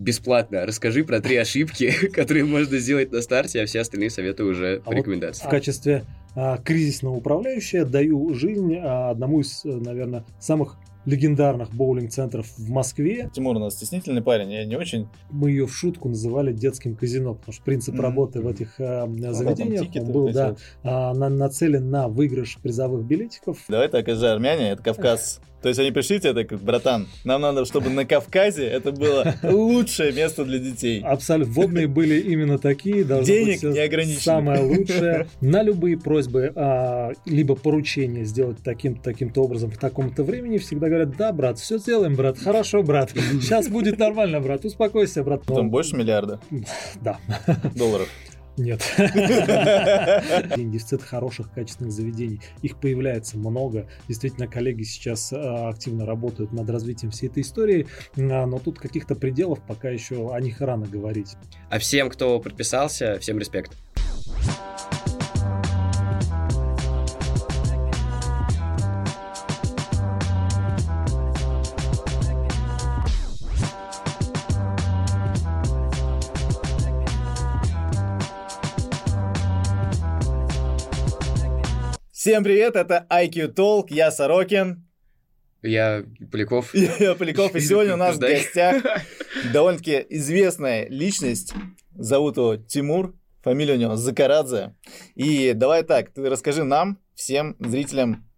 бесплатно. Расскажи про три ошибки, которые можно сделать на старте, а все остальные советы уже по А вот рекомендации. В качестве кризисного управляющего даю жизнь а, одному из, э, наверное, самых легендарных боулинг-центров в Москве. Тимур у нас стеснительный парень, я не очень. Мы ее в шутку называли детским казино, потому что принцип Мгм. работы в этих а, там заведениях тикеты он был да, а, на- нацелен на выигрыш призовых билетиков. Давай так, это же армяне, это Кавказ. То есть они пришли тебе так, братан, нам надо, чтобы на Кавказе это было лучшее место для детей. Абсолютно. Водные были именно такие. Денег быть всё неограниченно. Самое лучшее. На любые просьбы, а, либо поручения сделать таким-то таким-то образом в таком-то времени, всегда говорят, да, брат, все сделаем, брат, хорошо, брат. Сейчас будет нормально, брат, успокойся, брат. Там Ну, больше миллиарда Да, долларов. нет. Дефицит хороших, качественных заведений. Их появляется много. Действительно, коллеги сейчас а, активно работают над развитием всей этой истории, а, но тут каких-то пределов пока еще о них рано говорить. А всем, кто подписался, всем респект. Всем привет, это IQ Talk, я Сорокин, Я Поляков. я Поляков, и сегодня у нас в гостях довольно-таки известная личность, зовут его Тимур, фамилия у него Закарадзе. И давай так, ты расскажи нам, всем зрителям,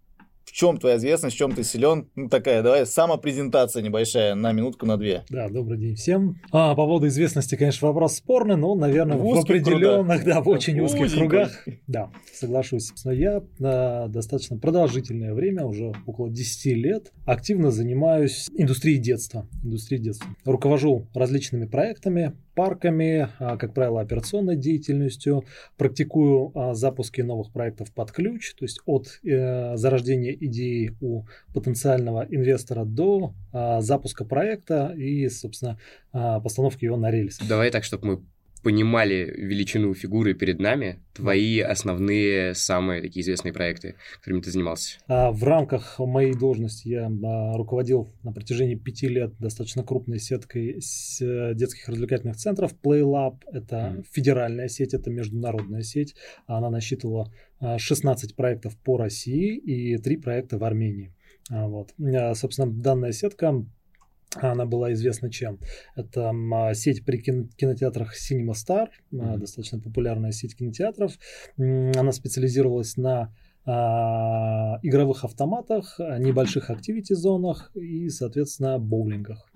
в чем твоя известность, в чем ты силен. Ну, такая, давай, самопрезентация небольшая на минутку, на две. Да, добрый день всем. А, по поводу известности, конечно, вопрос спорный, но, наверное, В в, узких определенных, да, в очень узких Узенько. кругах. Да, соглашусь. Собственно, я а, достаточно продолжительное время, уже около 10 лет, активно занимаюсь индустрией детства. Индустрией детства. Руковожу различными проектами, парками, а, как правило, операционной деятельностью, практикую а, запуски новых проектов под ключ, то есть от э, зарождения идеи у потенциального инвестора до а, запуска проекта и, собственно, постановки его на рельсы. Давай так, чтобы мы понимали величину фигуры перед нами, твои основные, самые такие известные проекты, которыми ты занимался. А В рамках моей должности я а, руководил на протяжении пяти лет достаточно крупной сеткой э, детских развлекательных центров. PlayLab – это Мгм. федеральная сеть, это международная сеть. Она насчитывала а, 16 проектов по России и 3 проекта в Армении. А, Вот. А, Собственно, данная сетка она была известна чем? Это а, сеть при кино- кинотеатрах Cinema Star, а, Мгм. достаточно популярная сеть кинотеатров. Она специализировалась на а, игровых автоматах, а, небольших активити-зонах и, соответственно, боулингах.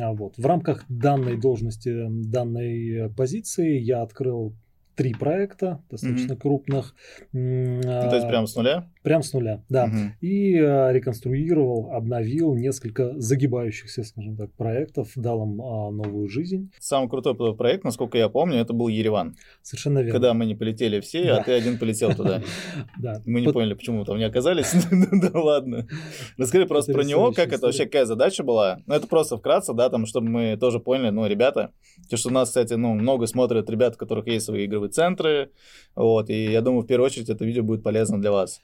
А Вот. В рамках данной должности, данной позиции я открыл три проекта, достаточно крупных. М, Ну, то есть а, прямо с нуля? Прям с нуля, да Мгм. и э, реконструировал, обновил несколько загибающихся, скажем так, проектов, дал им а, новую жизнь. Самый крутой про- проект, насколько я помню, это был Ереван. Совершенно верно. Когда мы не полетели все, Да. а ты один полетел туда. Да. Мы не поняли, почему мы там не оказались. Да ладно. Расскажи просто про него, как это вообще, какая задача была. Ну, это просто вкратце, да, там, чтобы мы тоже поняли, ну, ребята, то, что у нас, кстати, ну, много смотрят ребят, у которых есть свои игровые центры, вот, и я думаю, в первую очередь это видео будет полезно для вас.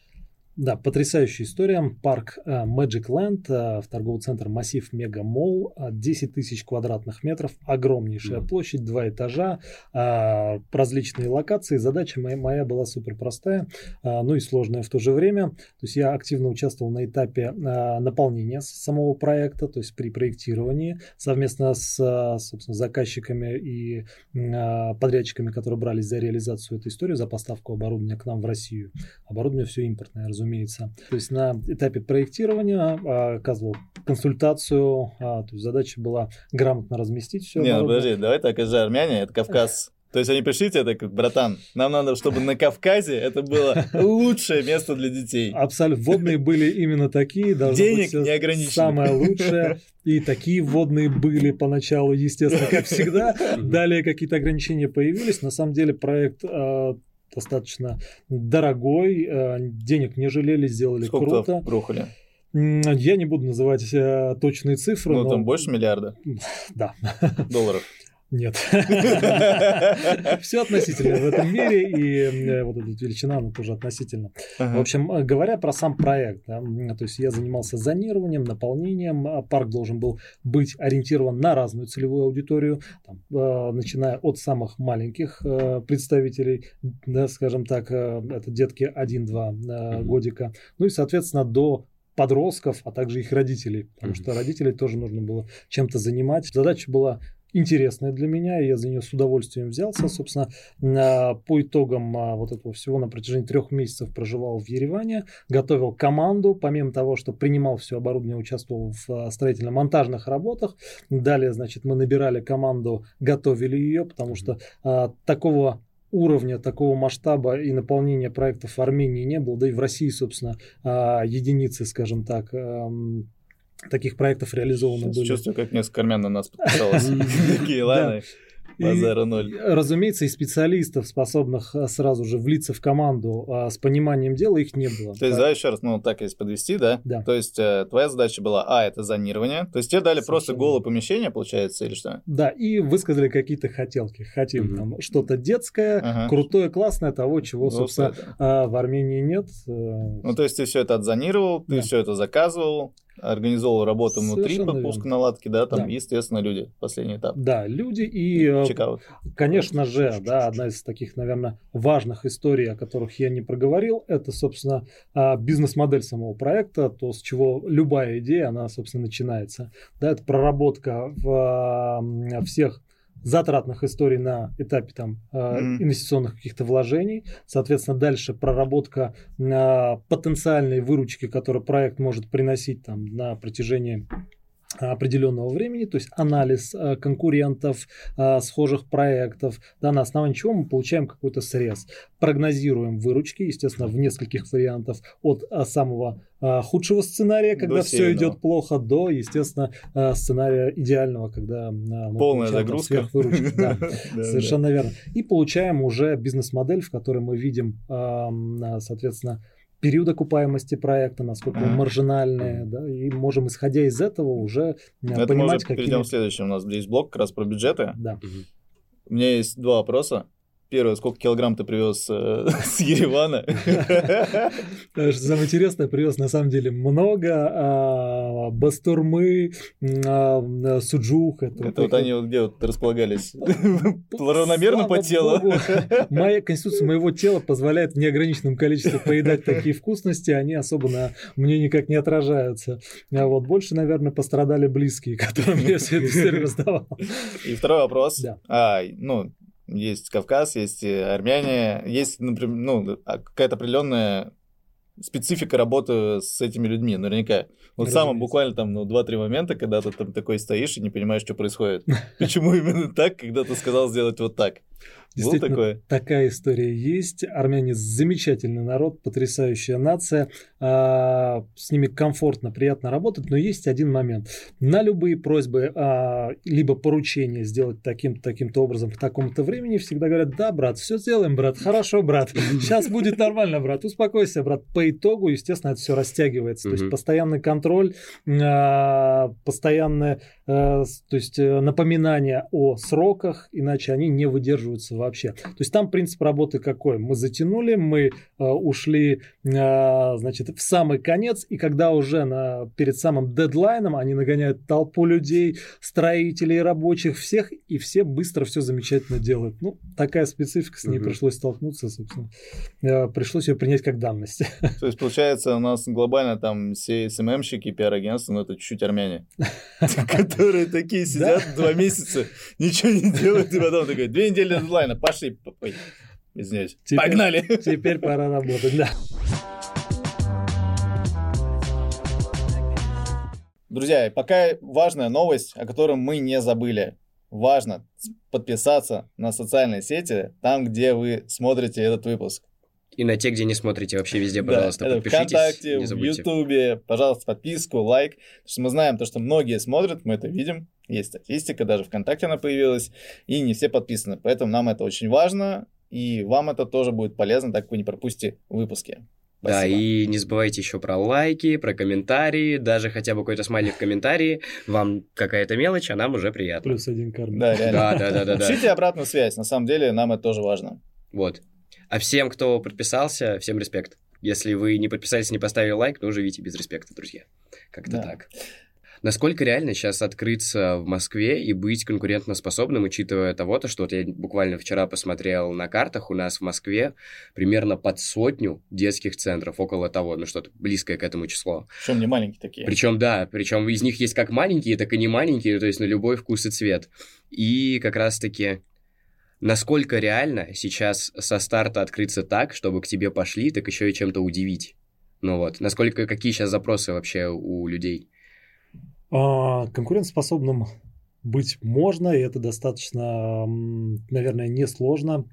Да, потрясающая история. Парк э, Magic Land, э, в торговый центр Массив Мега Молл, э, 10 тысяч квадратных метров, огромнейшая Мгм. площадь, два этажа, э, различные локации. Задача моя, моя была супер простая, э, ну и сложная в то же время. То есть я активно участвовал на этапе э, наполнения самого проекта, то есть при проектировании, совместно с, э, собственно, заказчиками и э, подрядчиками, которые брались за реализацию этой истории, за поставку оборудования к нам в Россию. Оборудование все импортное, разумеется. То есть на этапе проектирования а, оказывал консультацию, а, то есть задача была грамотно разместить все. Не, ну подожди, давай так, это же армяне, это Кавказ. То есть они пришли тебе так, братан, нам надо, чтобы на Кавказе это было лучшее место для детей. Абсолютно. Водные были именно такие. Денег быть всё неограниченно. Самое лучшее. И такие водные были поначалу, естественно, как всегда. Далее какие-то ограничения появились. На самом деле проект а, достаточно дорогой. а, денег не жалели, сделали Сколько круто. М, Я не буду называть э, точные цифры, Ну, но там больше миллиарда да. долларов. Нет. Все относительно в этом мире, и вот эта величина, она тоже относительно. В общем, говоря про сам проект, то есть я занимался зонированием, наполнением, а парк должен был быть ориентирован на разную целевую аудиторию, начиная от самых маленьких представителей, да, скажем так, это детки 1-2 годика, ну и, соответственно, до подростков, а также их родителей, потому mm-hmm. что родителей тоже нужно было чем-то занимать. Задача была интересная для меня, и я за нее с удовольствием взялся. Собственно, по итогам а, вот этого всего на протяжении трех месяцев проживал в Ереване, готовил команду, помимо того, что принимал все оборудование, участвовал в а, строительно-монтажных работах. Далее, значит, мы набирали команду, готовили ее, потому что а, такого уровня такого масштаба и наполнения проектов в Армении не было, да и в России, собственно, единицы, скажем так, таких проектов реализовано Сейчас были. Чувствую, как несколько армян на нас подписалось. Такие, ладно. Базара ноль. разумеется, и специалистов, способных а, сразу же влиться в команду а, с пониманием дела, их не было. То есть, да, еще раз, ну, так если подвести, да? Да. То есть, э, твоя задача была, а, это зонирование, то есть, тебе дали просто голое помещение, получается, или что? Да, и высказали какие-то хотелки. Хотим там что-то детское, крутое, классное, того, чего, собственно, а, в Армении нет. Э, ну, то есть, ты все это отзонировал, ты все это заказывал, организовал работу внутри подпуска наладки, да, там, да. естественно, люди, последний этап. Да, люди и, э, Чекаут. конечно же, да, одна из таких, наверное, важных историй, о которых я не проговорил, это, собственно, а, бизнес-модель самого проекта, то, с чего любая идея, она, собственно, начинается. Да, это проработка в всех затратных историй на этапе там mm-hmm. инвестиционных каких-то вложений, соответственно, дальше проработка э, потенциальной выручки, которую проект может приносить там на протяжении определенного времени, то есть анализ э, конкурентов, э, схожих проектов, да, на основании чего мы получаем какой-то срез. Прогнозируем выручки, естественно, в нескольких вариантов от э, самого худшего сценария, когда все идет плохо, до, естественно, сценария идеального, когда мы полная загрузка. Да, совершенно верно. И получаем уже бизнес-модель, в которой мы видим, соответственно, период окупаемости проекта, насколько он маржинальный, да, и можем, исходя из этого, уже э, Это понимать, какие... перейдем к следующему. У нас есть блок как раз про бюджеты. Да. У меня есть два вопроса. Первое, сколько килограмм ты привез э, с Еревана? Что самое интересное, привез на самом деле много. А, бастурмы, а, суджух. Это, вот они вот где вот располагались? Равномерно по телу? Моя конституция моего тела позволяет в неограниченном количестве поедать такие вкусности, они особо на мне никак не отражаются. А вот больше, наверное, пострадали близкие, которым я все это раздавал. И второй вопрос. Да. А, ну, есть Кавказ, есть армяне, есть, например, ну, а какая-то определенная специфика работы с этими людьми, наверняка. Вот самым буквально там, ну, два-три момента, когда ты там такой стоишь и не понимаешь, что происходит. Почему именно так, когда ты сказал сделать вот так? Действительно, такое? такая история есть. Армяне замечательный народ, потрясающая нация. А, с ними комфортно, приятно работать, но есть один момент. На любые просьбы, а, либо поручения сделать таким-то таким образом в таком-то времени, всегда говорят, да, брат, все сделаем, брат, хорошо, брат, сейчас будет нормально, брат, успокойся, брат. По итогу, естественно, это все растягивается. То есть постоянный контроль, а, постоянное то есть э, напоминание о сроках, иначе они не выдерживаются вообще. То есть там принцип работы какой? Мы затянули, мы э, ушли, э, значит, в самый конец, и когда уже на, перед самым дедлайном они нагоняют толпу людей, строителей, рабочих, всех, и все быстро все замечательно делают. Ну, такая специфика, с ней угу. пришлось столкнуться, собственно. Э, пришлось ее принять как данность. То есть, получается, у нас глобально там все СММщики, пиар-агентства, но это чуть-чуть армяне, которые такие сидят два месяца, ничего не делают, и потом такой, две недели дедлайна, пошли. Извиняюсь. Погнали. Теперь пора работать, да. Друзья, пока важная новость, о которой мы не забыли. Важно подписаться на социальные сети, там, где вы смотрите этот выпуск. И на те, где не смотрите, вообще везде, пожалуйста, да, подпишитесь. ВКонтакте, в Ютубе, пожалуйста, подписку, лайк. Потому что мы знаем то, что многие смотрят, мы это видим. Есть статистика, даже ВКонтакте она появилась, и не все подписаны. Поэтому нам это очень важно, и вам это тоже будет полезно, так как вы не пропустите выпуски. Да, Спасибо. и не забывайте еще про лайки, про комментарии, даже хотя бы какой-то смайлик в комментарии. Вам какая-то мелочь, а нам уже приятно. Плюс один кармин. Да, реально. Да, да, да, да, да. Пишите обратную связь, на самом деле нам это тоже важно. Вот. А всем, кто подписался, всем респект. Если вы не подписались, не поставили лайк, то живите без респекта, друзья. Как-то Да. так. Насколько реально сейчас открыться в Москве и быть конкурентоспособным, учитывая того, то, что вот я буквально вчера посмотрел на картах, у нас в Москве примерно под сотню детских центров, около того, ну что-то близкое к этому числу. Причем не маленькие такие. Причем, да, причем из них есть как маленькие, так и не маленькие, то есть на любой вкус и цвет. И как раз-таки, насколько реально сейчас со старта открыться так, чтобы к тебе пошли, так еще и чем-то удивить. Ну вот, насколько, какие сейчас запросы вообще у людей? А, конкурентоспособным быть можно, и это достаточно, наверное, несложно.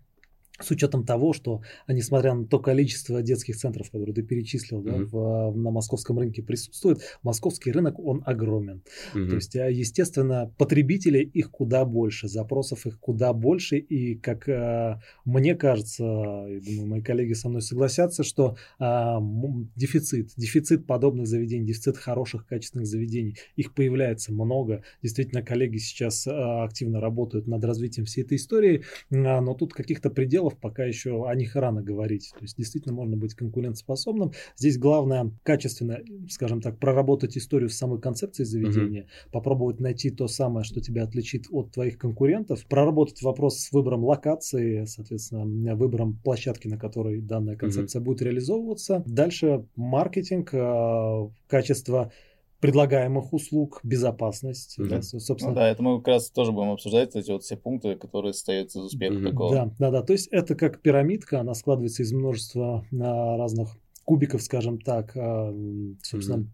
С учетом того, что, а, несмотря на то количество детских центров, которые ты перечислил, да, Мгм. в- на московском рынке присутствует, московский рынок, он огромен. Мгм. То есть, а, естественно, потребителей их куда больше, запросов их куда больше, и, как а, мне кажется, и думаю, мои коллеги со мной согласятся, что а, м, дефицит, дефицит подобных заведений, дефицит хороших, качественных заведений, их появляется много. Действительно, коллеги сейчас а, активно работают над развитием всей этой истории, а, но тут каких-то пределов пока еще о них рано говорить. То есть, действительно, можно быть конкурентоспособным. Здесь главное качественно, скажем так, проработать историю с самой концепцией заведения, попробовать найти то самое, что тебя отличит от твоих конкурентов, проработать вопрос с выбором локации, соответственно, выбором площадки, на которой данная концепция будет реализовываться. Дальше маркетинг, э, качество предлагаемых услуг, безопасность. Да, со- Ну собственно, да, это мы как раз тоже будем обсуждать, эти вот все пункты, которые состоят из успеха Мгм. такого. Да, да, да. То есть это как пирамидка, она складывается из множества а, разных кубиков, скажем так. А, Собственно,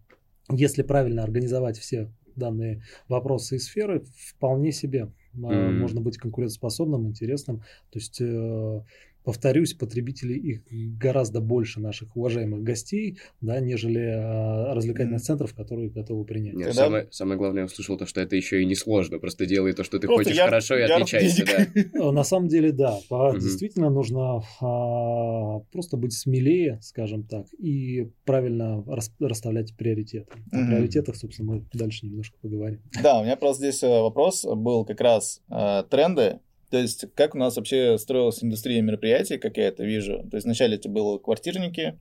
если правильно организовать все данные вопросы и сферы, вполне себе а, Мгм. можно быть конкурентоспособным, интересным. То есть э, повторюсь, потребителей их гораздо больше наших уважаемых гостей, да, нежели а, развлекательных центров, которые готовы принять. Нет, Тогда- самое, самое главное, я услышал то, что это еще и не сложно. Просто делай то, что ты Просто хочешь яр- хорошо и яркий отличайся. Да. Э, На самом деле, да. Действительно нужно а, просто быть смелее, скажем так, и правильно рас- расставлять приоритеты. О приоритетах, собственно, мы дальше немножко поговорим. Да, у меня просто здесь э, вопрос был как раз э, тренды. То есть, как у нас вообще строилась индустрия мероприятий, как я это вижу. То есть, вначале это было квартирники,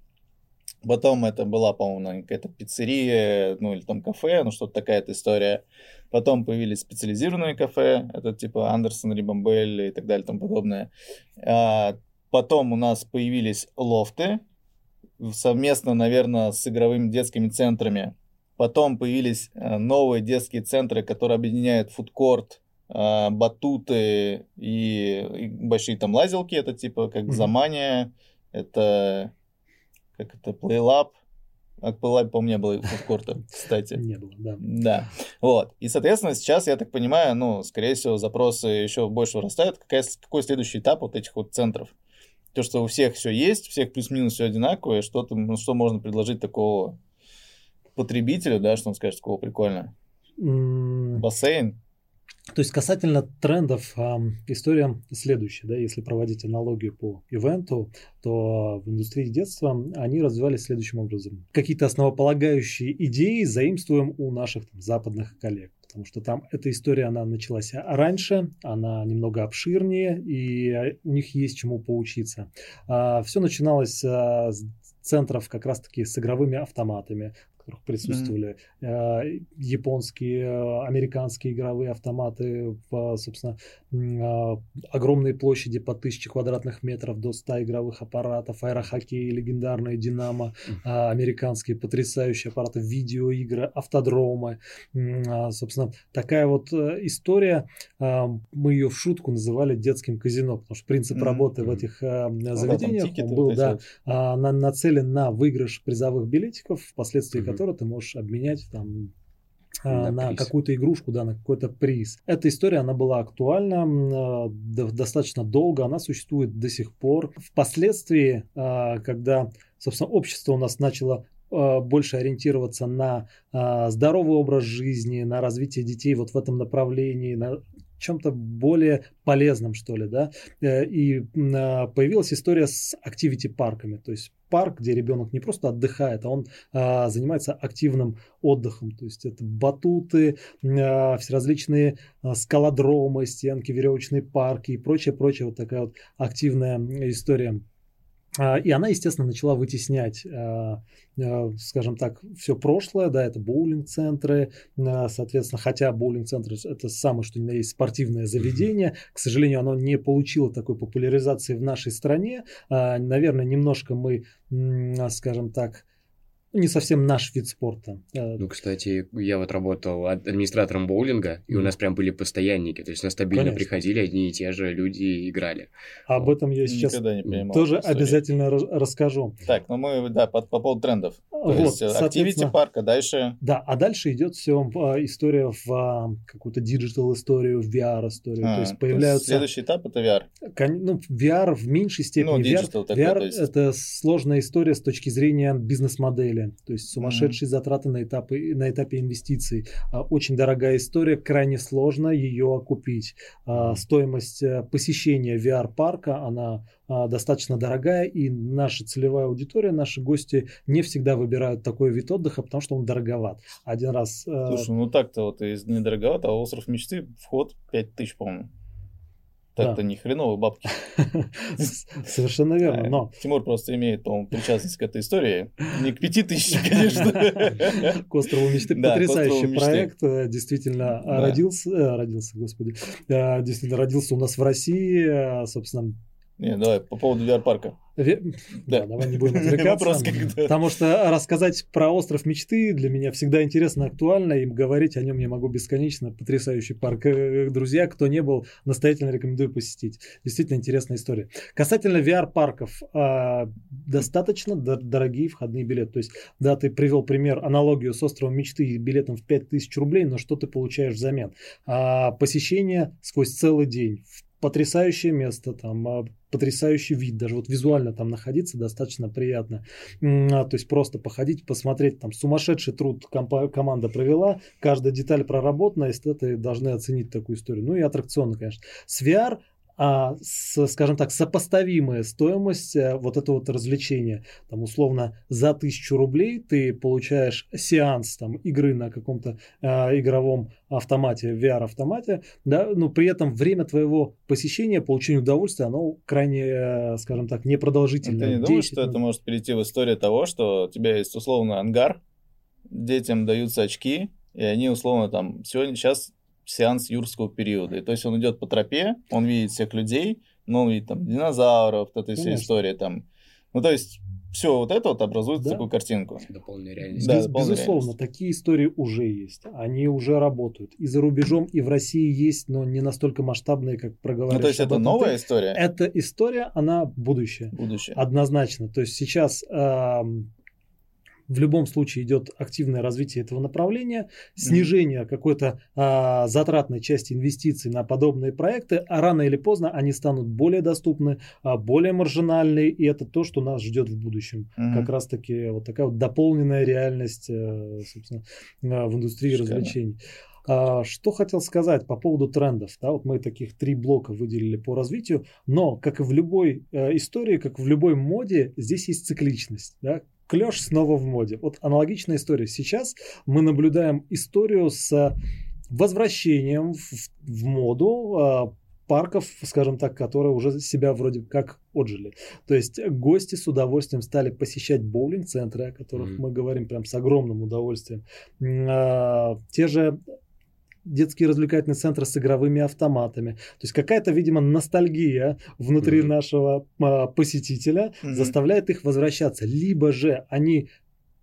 потом это была, по-моему, какая-то пиццерия, ну или там кафе, ну что-то такая-то история. Потом появились специализированные кафе, это типа Андерсон, Рибамбель и так далее и тому подобное. А, Потом у нас появились лофты, совместно, наверное, с игровыми детскими центрами. Потом появились э, новые детские центры, которые объединяют фудкорт, батуты и, и большие там лазилки. Это типа как Мгм. Замания, это как это Playlab. А к Playlab, по-моему, не было фудкорта, кстати. Не было, да. Да, вот. И, соответственно, сейчас, я так понимаю, ну, скорее всего, запросы еще больше вырастают. Какая, какой следующий этап вот этих вот центров? То, что у всех все есть, у всех плюс-минус все одинаковое, что, там, ну, что можно предложить такого потребителю, да, что он скажет, такого прикольно. Бассейн. То есть касательно трендов, история следующая. Да, если проводить аналогию по ивенту, то в индустрии детства они развивались следующим образом. Какие-то основополагающие идеи заимствуем у наших там, западных коллег. Потому что там эта история, она началась раньше, она немного обширнее, и у них есть чему поучиться. Все начиналось а, с центров как раз-таки с игровыми автоматами, которых присутствовали э, японские, э, американские игровые автоматы собственно, м, а, огромные площади по 1000 квадратных метров до 100 игровых аппаратов, аэрохоккей, легендарная Динамо, а, американские потрясающие аппараты, видеоигры, автодромы. А, Собственно, такая вот э, история, а, мы ее в шутку называли детским казино, потому что принцип Мгм. работы в этих а, Ну заведениях он тикеты был, да, вот. а, на- нацелен на выигрыш призовых билетиков, впоследствии Мгм. Которых ты можешь обменять там а, На на какую-то игрушку, да, на какой-то приз. Эта история, она была актуальна до- достаточно долго, она существует до сих пор. Впоследствии, а, когда, собственно, общество у нас начало а, больше ориентироваться на здоровый образ жизни, на развитие детей вот в этом направлении, на чем-то более полезном, что ли, да, Э, и появилась история с activity парками, то есть парк, где ребенок не просто отдыхает, а он а, занимается активным отдыхом. То есть это батуты, а, все различные а, скалодромы, стенки, веревочные парки и прочее, прочее. Вот такая вот активная история. А, и она, естественно, начала вытеснять, а, а, скажем так, все прошлое, да, это боулинг-центры, соответственно, хотя боулинг-центр это самое, что ни на есть спортивное заведение, к сожалению, оно не получило такой популяризации в нашей стране, наверное, немножко мы, скажем так, не совсем наш вид спорта. Э, ну, кстати, я вот работал администратором боулинга, и у нас прям были постоянники, то есть на стабильно Конечно. приходили одни и те же люди и играли. Об вот. этом я сейчас тоже обязательно расскажу. Так, ну мы, да, по, по поводу трендов. То вот, есть activity парка, дальше... Да, а дальше идет все а, история в а, какую-то digital историю, в VR историю. А, то есть появляются... То есть следующий этап это VR? Ну, VR в меньшей степени. Ну, digital VR, такой, VR есть... это сложная история с точки зрения бизнес-модели то есть сумасшедшие mm-hmm. затраты на, этапы, на этапе инвестиций. А, очень дорогая история, крайне сложно ее окупить. Mm-hmm. Стоимость э, посещения VR-парка, она а, достаточно дорогая, и наша целевая аудитория, наши гости не всегда выбирают такой вид отдыха, потому что он дороговат. Один раз... Э, Слушай, ну так-то вот недороговат, а остров мечты вход 5000, по-моему. Так-то да. не хреновые бабки. Совершенно верно, но... Тимур просто имеет, по-моему, причастность к этой истории. Не к пяти тысячам, конечно. К острову мечты. Потрясающий проект. Э, действительно родился, э, родился, господи, э, действительно родился у нас в России, собственно, не, давай, по поводу VR-парка. Да. да, давай не будем отвлекаться. потому что рассказать про остров мечты для меня всегда интересно, актуально, и говорить о нем я могу бесконечно. Потрясающий парк. Э, друзья, кто не был, настоятельно рекомендую посетить. Действительно интересная история. Касательно VR-парков, а, достаточно дорогие входные билеты. То есть, да, ты привел пример, аналогию с островом мечты и билетом в 5000 рублей, но что ты получаешь взамен? А, посещение сквозь целый день в потрясающее место, там а, потрясающий вид, даже вот визуально там находиться достаточно приятно. А, то есть просто походить, посмотреть, там сумасшедший труд команда провела, каждая деталь проработана, и эстеты должны оценить такую историю. Ну и аттракционно, конечно. С VR а, с, скажем так, сопоставимая стоимость э, вот этого вот развлечения. Там условно за тысячу рублей ты получаешь сеанс там игры на каком-то а, игровом автомате, VR-автомате, да, но при этом время твоего посещения, получения удовольствия, оно крайне, э, скажем так, непродолжительное. Ты не думаешь, что это может перейти в историю того, что у тебя есть условно ангар, детям даются очки, и они условно там сегодня сейчас сеанс юрского периода. И то есть он идет по тропе, он видит всех людей, но он видит там динозавров, вот эта вся история там. Ну, то есть все вот это вот образует да? такую картинку. Дополненная реальность. Да, Без, безусловно, реальность. такие истории уже есть. Они уже работают. И за рубежом, и в России есть, но не настолько масштабные, как проговорили. Ну, то есть это новая история? Эта история, она будущее. Будущее. Однозначно. То есть сейчас э, в любом случае идет активное развитие этого направления, снижение какой-то а, затратной части инвестиций на подобные проекты, а рано или поздно они станут более доступны, а, более маржинальные, и это то, что нас ждет в будущем. Mm-hmm. Как раз-таки вот такая вот дополненная реальность, а, собственно, а, в индустрии Шикарно. развлечений. А, что хотел сказать по поводу трендов. Да, вот мы таких три блока выделили по развитию, но, как и в любой э, истории, как в любой моде, здесь есть цикличность. Да? Клеш снова в моде. Вот аналогичная история. Сейчас мы наблюдаем историю с возвращением в, в моду а, парков, скажем так, которые уже себя вроде как отжили. То есть гости с удовольствием стали посещать боулинг-центры, о которых mm-hmm. мы говорим прям с огромным удовольствием. А, те же детские развлекательные центры с игровыми автоматами. То есть какая-то, видимо, ностальгия внутри mm-hmm. нашего а, посетителя mm-hmm. заставляет их возвращаться. Либо же они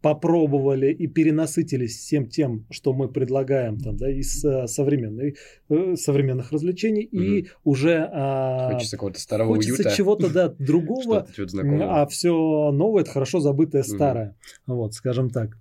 попробовали и перенасытились всем тем, что мы предлагаем там, да, из э, современной, э, современных развлечений, mm-hmm. и уже а, хочется какого-то старого хочется уюта. чего-то да, другого, а все новое это хорошо забытое старое, вот, скажем так.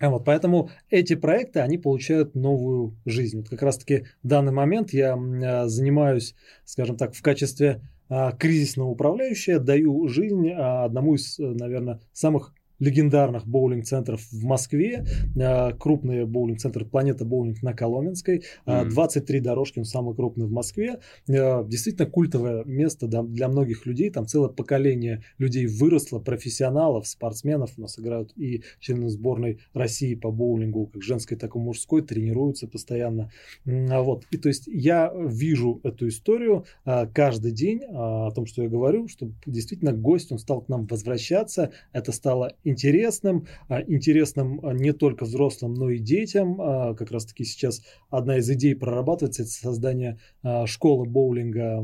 Вот, поэтому эти проекты, они получают новую жизнь. Вот как раз-таки в данный момент я а, занимаюсь, скажем так, в качестве а, кризисного управляющего, даю жизнь а, одному из, наверное, самых легендарных боулинг-центров в Москве, э, крупный боулинг-центр «Планета Боулинг» на Коломенской, mm-hmm. 23 дорожки, он самый крупный в Москве. Э, действительно культовое место для многих людей, там целое поколение людей выросло, профессионалов, спортсменов, у нас играют и члены сборной России по боулингу, как женской, так и мужской, тренируются постоянно. А вот. И то есть я вижу эту историю каждый день о том, что я говорю, что действительно гость, он стал к нам возвращаться, это стало интересным, а, интересным а, не только взрослым, но и детям. А, как раз таки сейчас одна из идей прорабатывается, это создание школы боулинга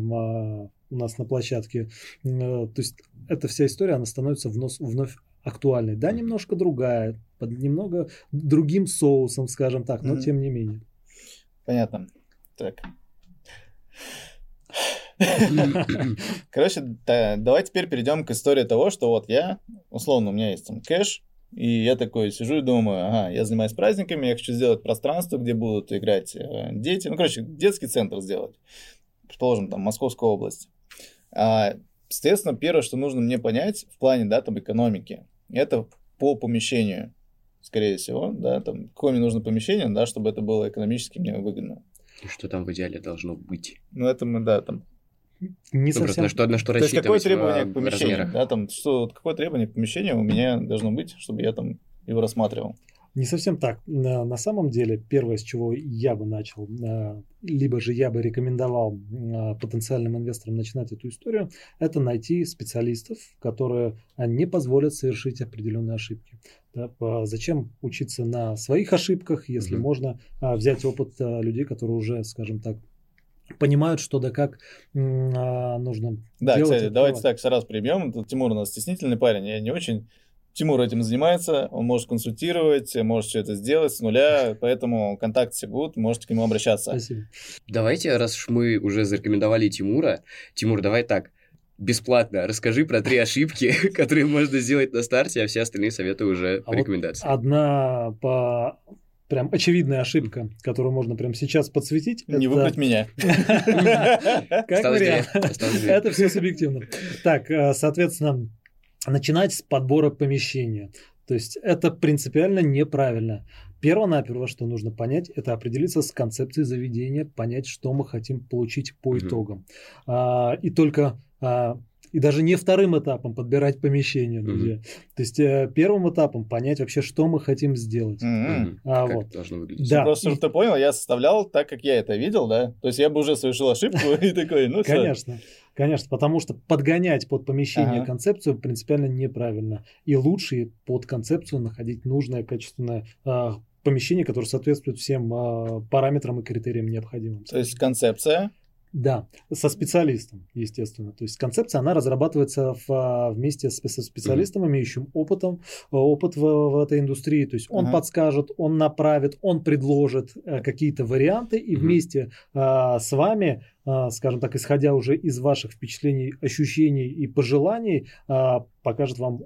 у нас на площадке. То есть эта вся история, она становится вновь, вновь актуальной. Да, немножко другая, под немного другим соусом, скажем так, но mm-hmm. тем не менее. Понятно. Так. Короче, да, давай теперь перейдем к истории того, что вот я, условно, у меня есть там кэш, и я такой сижу и думаю, ага, я занимаюсь праздниками, я хочу сделать пространство, где будут играть э, дети. Ну, короче, детский центр сделать. Предположим, там, Московская область. А, соответственно, первое, что нужно мне понять в плане, да, там, экономики, это по помещению, скорее всего, да, там, какое мне нужно помещение, да, чтобы это было экономически мне выгодно. И что там в идеале должно быть? Ну, это мы, да, там, не ну, совсем... на что, на что То есть какое требование к помещению? Да, там, что, какое требование к помещению у меня должно быть, чтобы я там его рассматривал? Не совсем так. На, на самом деле, первое, с чего я бы начал, а, либо же я бы рекомендовал а, потенциальным инвесторам начинать эту историю, это найти специалистов, которые не позволят совершить определенные ошибки. Да, зачем учиться на своих ошибках, если mm-hmm. можно взять опыт людей, которые уже, скажем так, понимают, что да как а, нужно да, делать. Да, кстати, давайте так сразу прибьем. Тимур у нас стеснительный парень, я не очень... Тимур этим занимается, он может консультировать, может все это сделать с нуля, поэтому контакты все будут, можете к нему обращаться. Спасибо. Давайте, раз уж мы уже зарекомендовали Тимура, Тимур, давай так, бесплатно расскажи про три ошибки, которые можно сделать на старте, а все остальные советы уже по а рекомендации. Вот одна по прям очевидная ошибка, которую можно прямо сейчас подсветить. Не это... выбрать меня. Как вариант. Это все субъективно. Так, э, соответственно, начинать с подбора помещения. То есть это принципиально неправильно. Первонаперво, что нужно понять, это определиться с концепцией заведения, понять, что мы хотим получить по итогам. А, и только а, и даже не вторым этапом подбирать помещение, друзья. Mm-hmm. То есть э, первым этапом понять вообще, что мы хотим сделать. Mm-hmm. А, как вот. должно выглядеть. Да. Просто, чтобы ты понял, я составлял так, как я это видел, да? То есть я бы уже совершил ошибку и такой, ну Конечно. Конечно, потому что подгонять под помещение ага. концепцию принципиально неправильно. И лучше под концепцию находить нужное, качественное э, помещение, которое соответствует всем э, параметрам и критериям необходимым. То есть концепция, да, со специалистом, естественно. То есть концепция, она разрабатывается в, а, вместе с, со специалистом, имеющим опытом, э, опыт в, в этой индустрии. То есть он ага. подскажет, он направит, он предложит э, какие-то варианты, и угу. вместе а, с вами, а, скажем так, исходя уже из ваших впечатлений, ощущений и пожеланий, а, покажет вам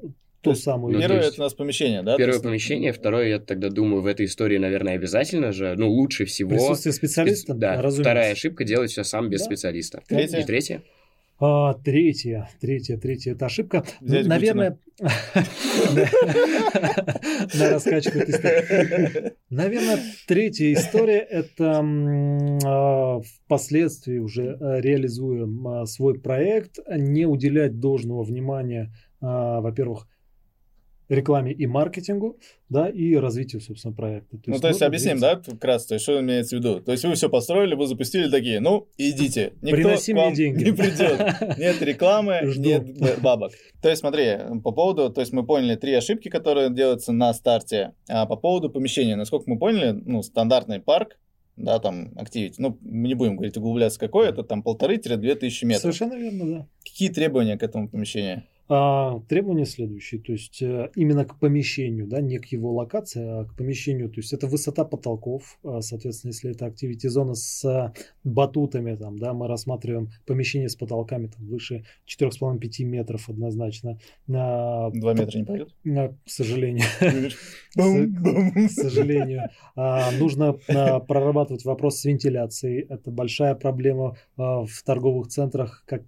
ту самую Первое это у нас помещение, да? Первое есть... помещение, второе, я тогда думаю, в этой истории, наверное, обязательно же, ну, лучше всего... Присутствие специалиста, Да, разумеется. вторая ошибка, делать все сам без да. специалиста. Третья? И третья? А, третья, третья, третья, это ошибка. Взять Наверное, на раскачку Наверное, третья история это а, впоследствии уже а, реализуя а, свой проект, не уделять должного внимания, во-первых, рекламе и маркетингу, да, и развитию, собственно, проекта. То ну, есть, то есть, объясним, да, вкратце, что имеется в виду. То есть, вы все построили, вы запустили такие, ну, идите. Никто Приноси к вам деньги. не придет. Нет рекламы, нет бабок. То есть, смотри, по поводу, то есть, мы поняли три ошибки, которые делаются на старте. А по поводу помещения, насколько мы поняли, ну, стандартный парк, да, там, activity. Ну, мы не будем говорить, углубляться какой, это там полторы-две тысячи метров. Совершенно верно, да. Какие требования к этому помещению? А, требования следующие, то есть э, именно к помещению, да, не к его локации, а к помещению, то есть это высота потолков, а, соответственно, если это activity зона с батутами, там, да, мы рассматриваем помещение с потолками там, выше 4,5-5 метров однозначно. Два метра не пойдет? К сожалению. К сожалению. А, нужно прорабатывать вопрос с вентиляцией. Это большая проблема в торговых центрах, как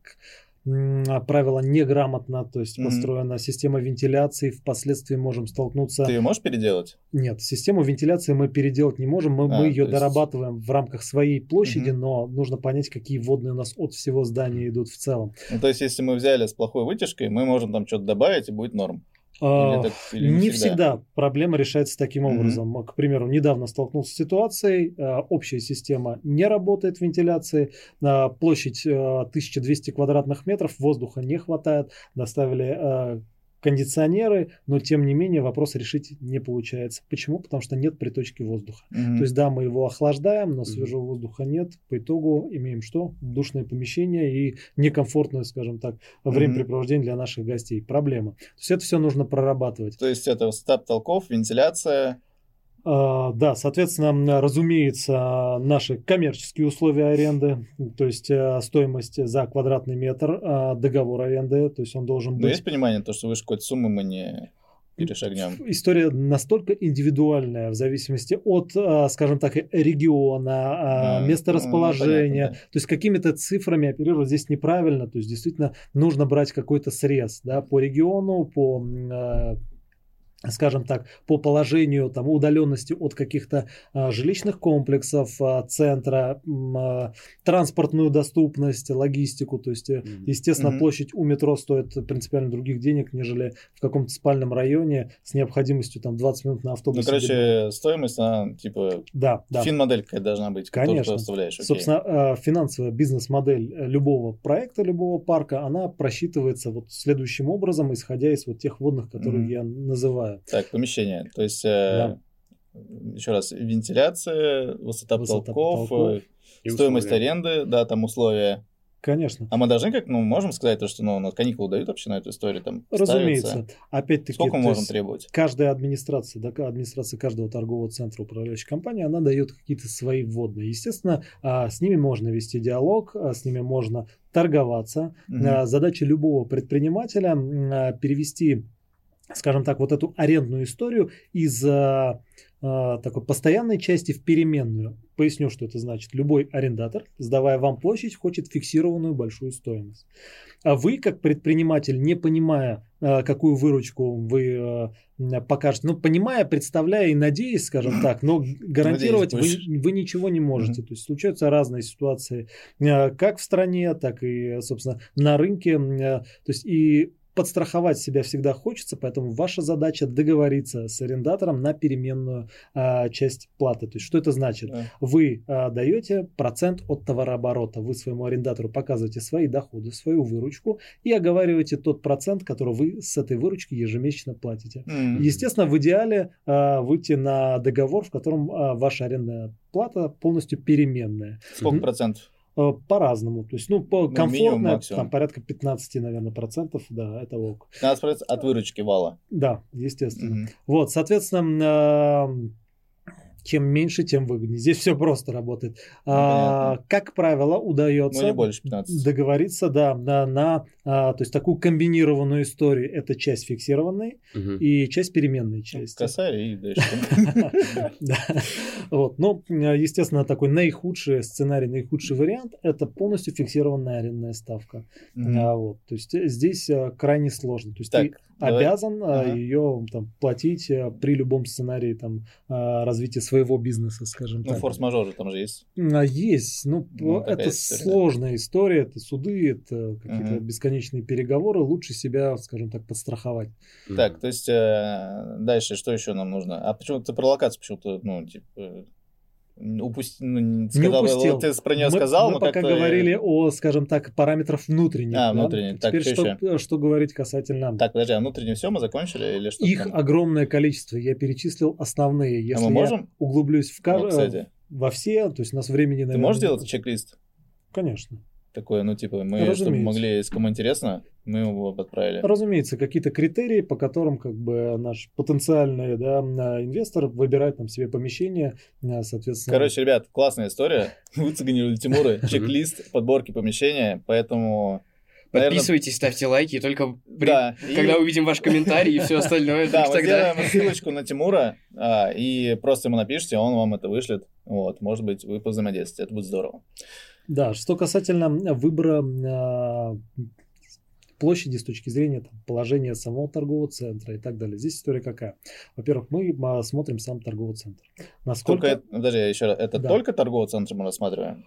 правило неграмотно, то есть mm-hmm. построена система вентиляции, впоследствии можем столкнуться... Ты ее можешь переделать? Нет, систему вентиляции мы переделать не можем, мы, а, мы ее есть... дорабатываем в рамках своей площади, mm-hmm. но нужно понять, какие водные у нас от всего здания идут в целом. Ну, то есть, если мы взяли с плохой вытяжкой, мы можем там что-то добавить, и будет норм. Или это, или не, не всегда? всегда проблема решается таким образом. Mm-hmm. К примеру, недавно столкнулся с ситуацией, а, общая система не работает в вентиляции, а, площадь 1200 квадратных метров, воздуха не хватает, доставили кондиционеры, но тем не менее вопрос решить не получается. Почему? Потому что нет приточки воздуха. Mm-hmm. То есть да, мы его охлаждаем, но свежего mm-hmm. воздуха нет. По итогу имеем что? Душное помещение и некомфортное, скажем так, времяпрепровождение mm-hmm. для наших гостей. Проблема. То есть это все нужно прорабатывать. То есть это стап толков, вентиляция, да, соответственно, разумеется, наши коммерческие условия аренды, то есть э, стоимость за квадратный метр, а, договор аренды, то есть он должен быть... Но есть понимание, то, что выше какой-то суммы мы не перешагнем? История настолько индивидуальная в зависимости от, а, скажем так, региона, места ну, расположения. Ну, То есть какими-то цифрами оперировать здесь неправильно. То есть действительно нужно брать какой-то срез да, по региону, по скажем так, по положению там, удаленности от каких-то а, жилищных комплексов, а, центра, а, транспортную доступность, логистику. То есть, mm-hmm. естественно, mm-hmm. площадь у метро стоит принципиально других денег, нежели в каком-то спальном районе с необходимостью там 20 минут на автобусе. Ну, короче, стоимость, она типа да, да. фин-модель какая должна быть, Конечно. ты оставляешь. Окей. Собственно, финансовая бизнес-модель любого проекта, любого парка, она просчитывается вот следующим образом, исходя из вот тех водных, которые mm-hmm. я называю называю. Так, помещение. То есть, э, да. еще раз, вентиляция, высота, высота потолков, потолков э, стоимость условия. аренды, да, там условия. Конечно. А мы должны как, ну, можем сказать то, что ну, на каникулы дают вообще на эту историю там Разумеется. Опять-таки. Сколько мы можем требовать? Каждая администрация, да, администрация каждого торгового центра, управляющей компании, она дает какие-то свои вводные. Естественно, а, с ними можно вести диалог, а, с ними можно торговаться. Угу. Задача любого предпринимателя перевести скажем так, вот эту арендную историю из а, а, такой постоянной части в переменную. Поясню, что это значит. Любой арендатор, сдавая вам площадь, хочет фиксированную большую стоимость. А вы, как предприниматель, не понимая, а, какую выручку вы а, покажете, ну, понимая, представляя и надеясь, скажем так, но гарантировать вы, вы ничего не можете. Mm-hmm. То есть случаются разные ситуации, а, как в стране, так и, собственно, на рынке. А, то есть и подстраховать себя всегда хочется, поэтому ваша задача договориться с арендатором на переменную а, часть платы. То есть что это значит? Да. Вы а, даете процент от товарооборота, вы своему арендатору показываете свои доходы, свою выручку и оговариваете тот процент, который вы с этой выручки ежемесячно платите. Mm-hmm. Естественно, в идеале а, выйти на договор, в котором а, ваша арендная плата полностью переменная. Сколько mm-hmm. процентов? Э, по-разному. То есть, ну, по ну, комфортно, там порядка 15, наверное, процентов, да, это ок. 15% от выручки вала. Да, естественно. Угу. Вот, соответственно, чем меньше, тем выгоднее. Здесь все просто работает. Ну, а, как правило, удается ну, больше 15. договориться да, на, на а, то есть такую комбинированную историю. Это часть фиксированной угу. и часть переменной части. Косарь и дальше. Вот. Но, естественно, такой наихудший сценарий, наихудший вариант – это полностью фиксированная арендная ставка. А, вот. То есть здесь а, крайне сложно. То есть ты обязан ее там, платить при любом сценарии там, развития своего бизнеса, скажем ну, так. форс-мажор же там же есть. А, есть. Ну, ну это история, сложная да. история, это суды, это какие-то угу. бесконечные переговоры. Лучше себя, скажем так, подстраховать. Так, то есть э, дальше что еще нам нужно? А почему ты про локацию почему-то, ну, типа, упусти, ну, сказал, не упустил. Ты про нее мы, сказал, мы но пока говорили о, скажем так, параметрах внутренних. А, да? внутренних. Теперь так, что, что, что говорить касательно... Так, подожди, а внутренние все мы закончили или что? Их там? огромное количество. Я перечислил основные. Если а мы можем? я углублюсь в каждый, ну, во все, то есть у нас времени, наверное... Ты можешь делать чек-лист? Конечно такое, ну, типа, мы, Разумеется. чтобы могли, если кому интересно, мы его отправили. Разумеется, какие-то критерии, по которым, как бы, наш потенциальный, да, инвестор выбирает там себе помещение, а, соответственно. Короче, ребят, классная история. Выцегонили Тимура, чек-лист подборки помещения, поэтому... Подписывайтесь, ставьте лайки, и только при... да, когда и... увидим ваш комментарий и все остальное. Да, мы тогда... сделаем ссылочку на Тимура, а, и просто ему напишите, он вам это вышлет. Вот, может быть, вы повзаимодействуете, это будет здорово. Да, что касательно выбора а, площади с точки зрения там, положения самого торгового центра и так далее. Здесь история какая? Во-первых, мы а, смотрим сам торговый центр. Насколько... Только, подожди, еще раз, это да. только торговый центр мы рассматриваем?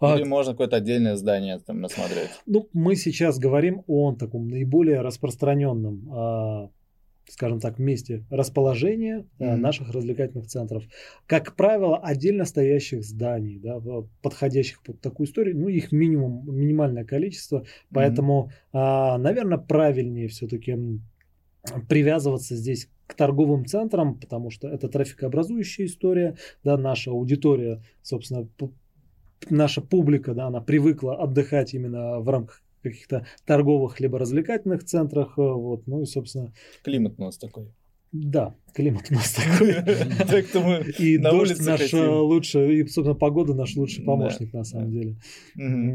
А Или можно какое-то отдельное здание там рассматривать? Ну, мы сейчас говорим о таком наиболее распространенном а, скажем так, месте расположения mm-hmm. наших развлекательных центров. Как правило, отдельно стоящих зданий, да, подходящих под такую историю, ну, их минимум, минимальное количество, поэтому, mm-hmm. наверное, правильнее все-таки привязываться здесь к торговым центрам, потому что это трафикообразующая история, да, наша аудитория, собственно, наша публика, да, она привыкла отдыхать именно в рамках каких-то торговых либо развлекательных центрах. Э, вот, ну и, собственно... Климат у нас такой. Да, климат у нас такой. И дождь наш э, лучший, и, собственно, погода наш лучший помощник, на самом деле.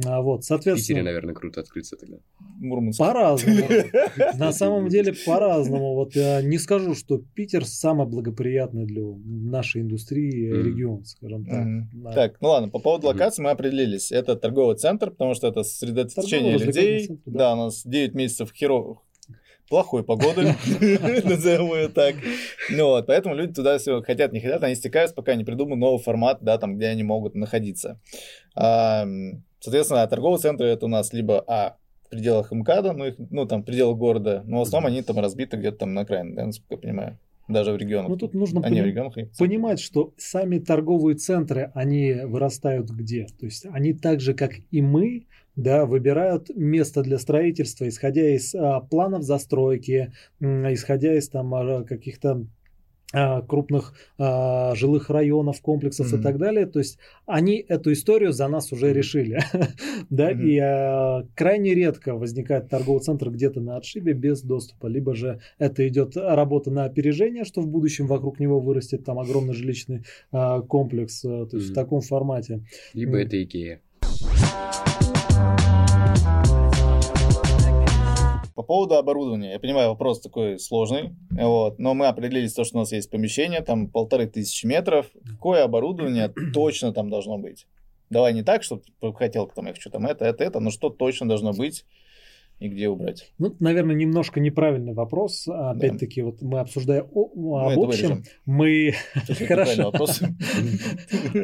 А вот, соответственно... Питере, наверное, круто открыться тогда. Мурманск. По-разному. На самом деле, по-разному. Вот я не скажу, что Питер самый благоприятный для нашей индустрии регион, скажем так. Так, ну ладно, по поводу локации мы определились. Это торговый центр, потому что это сосредоточение людей. Да, у нас 9 месяцев херовых плохой погоды, назовем ее так. Ну вот, поэтому люди туда все хотят, не хотят, они стекаются, пока не придумают новый формат, да, там, где они могут находиться. Соответственно, торговые центры это у нас либо А, в пределах МКАДа, ну, их, ну, там, в пределах города, но в основном они там разбиты где-то там на окраине, да, насколько я понимаю. Даже в регионах. Ну, тут нужно они пони- регионах, понимать, что сами торговые центры, они вырастают где? То есть они так же, как и мы, да, выбирают место для строительства, исходя из а, планов застройки, исходя из там а, каких-то а, крупных а, жилых районов, комплексов mm-hmm. и так далее. То есть они эту историю за нас уже mm-hmm. решили. да, mm-hmm. и а, крайне редко возникает торговый центр где-то на отшибе без доступа. Либо же это идет работа на опережение, что в будущем вокруг него вырастет там огромный жилищный а, комплекс, а, то есть mm-hmm. в таком формате. Либо mm-hmm. это Икея. По поводу оборудования, я понимаю, вопрос такой сложный, вот, но мы определились то, что у нас есть помещение, там полторы тысячи метров. Какое оборудование точно там должно быть? Давай не так, чтобы хотел там, я хочу там это, это, это, но что точно должно быть, и где убрать? Ну, наверное, немножко неправильный вопрос. Опять-таки, да. вот мы обсуждаем о, мы об общем, мы... Хорошо.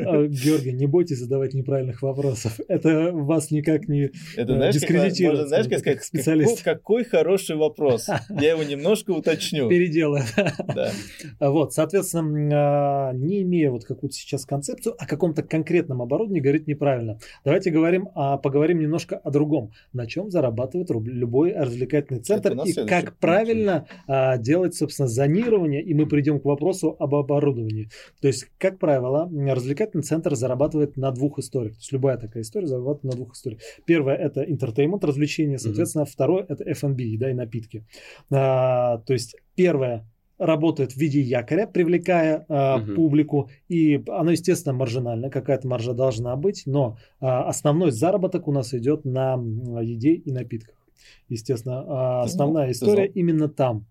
А, Георгий, не бойтесь задавать неправильных вопросов. Это вас никак не знаешь, дискредитирует. Знаешь, как сказать, специалист. Какой, хороший вопрос. Я его немножко уточню. Переделаю. Да. Вот, соответственно, а, не имея вот какую-то сейчас концепцию, о каком-то конкретном оборудовании говорить неправильно. Давайте говорим, поговорим немножко о другом. На чем зарабатывает рубль? Любой развлекательный центр и как правильно а, делать, собственно, зонирование, и мы придем к вопросу об оборудовании. То есть, как правило, развлекательный центр зарабатывает на двух историях. То есть, любая такая история зарабатывает на двух историях. Первое – это entertainment, развлечение, соответственно, mm-hmm. второе – это F&B, да, и напитки. А, то есть, первое работает в виде якоря, привлекая э, угу. публику, и оно, естественно, маржинально, какая-то маржа должна быть, но э, основной заработок у нас идет на еде и напитках. Естественно, а основная ну, история именно там.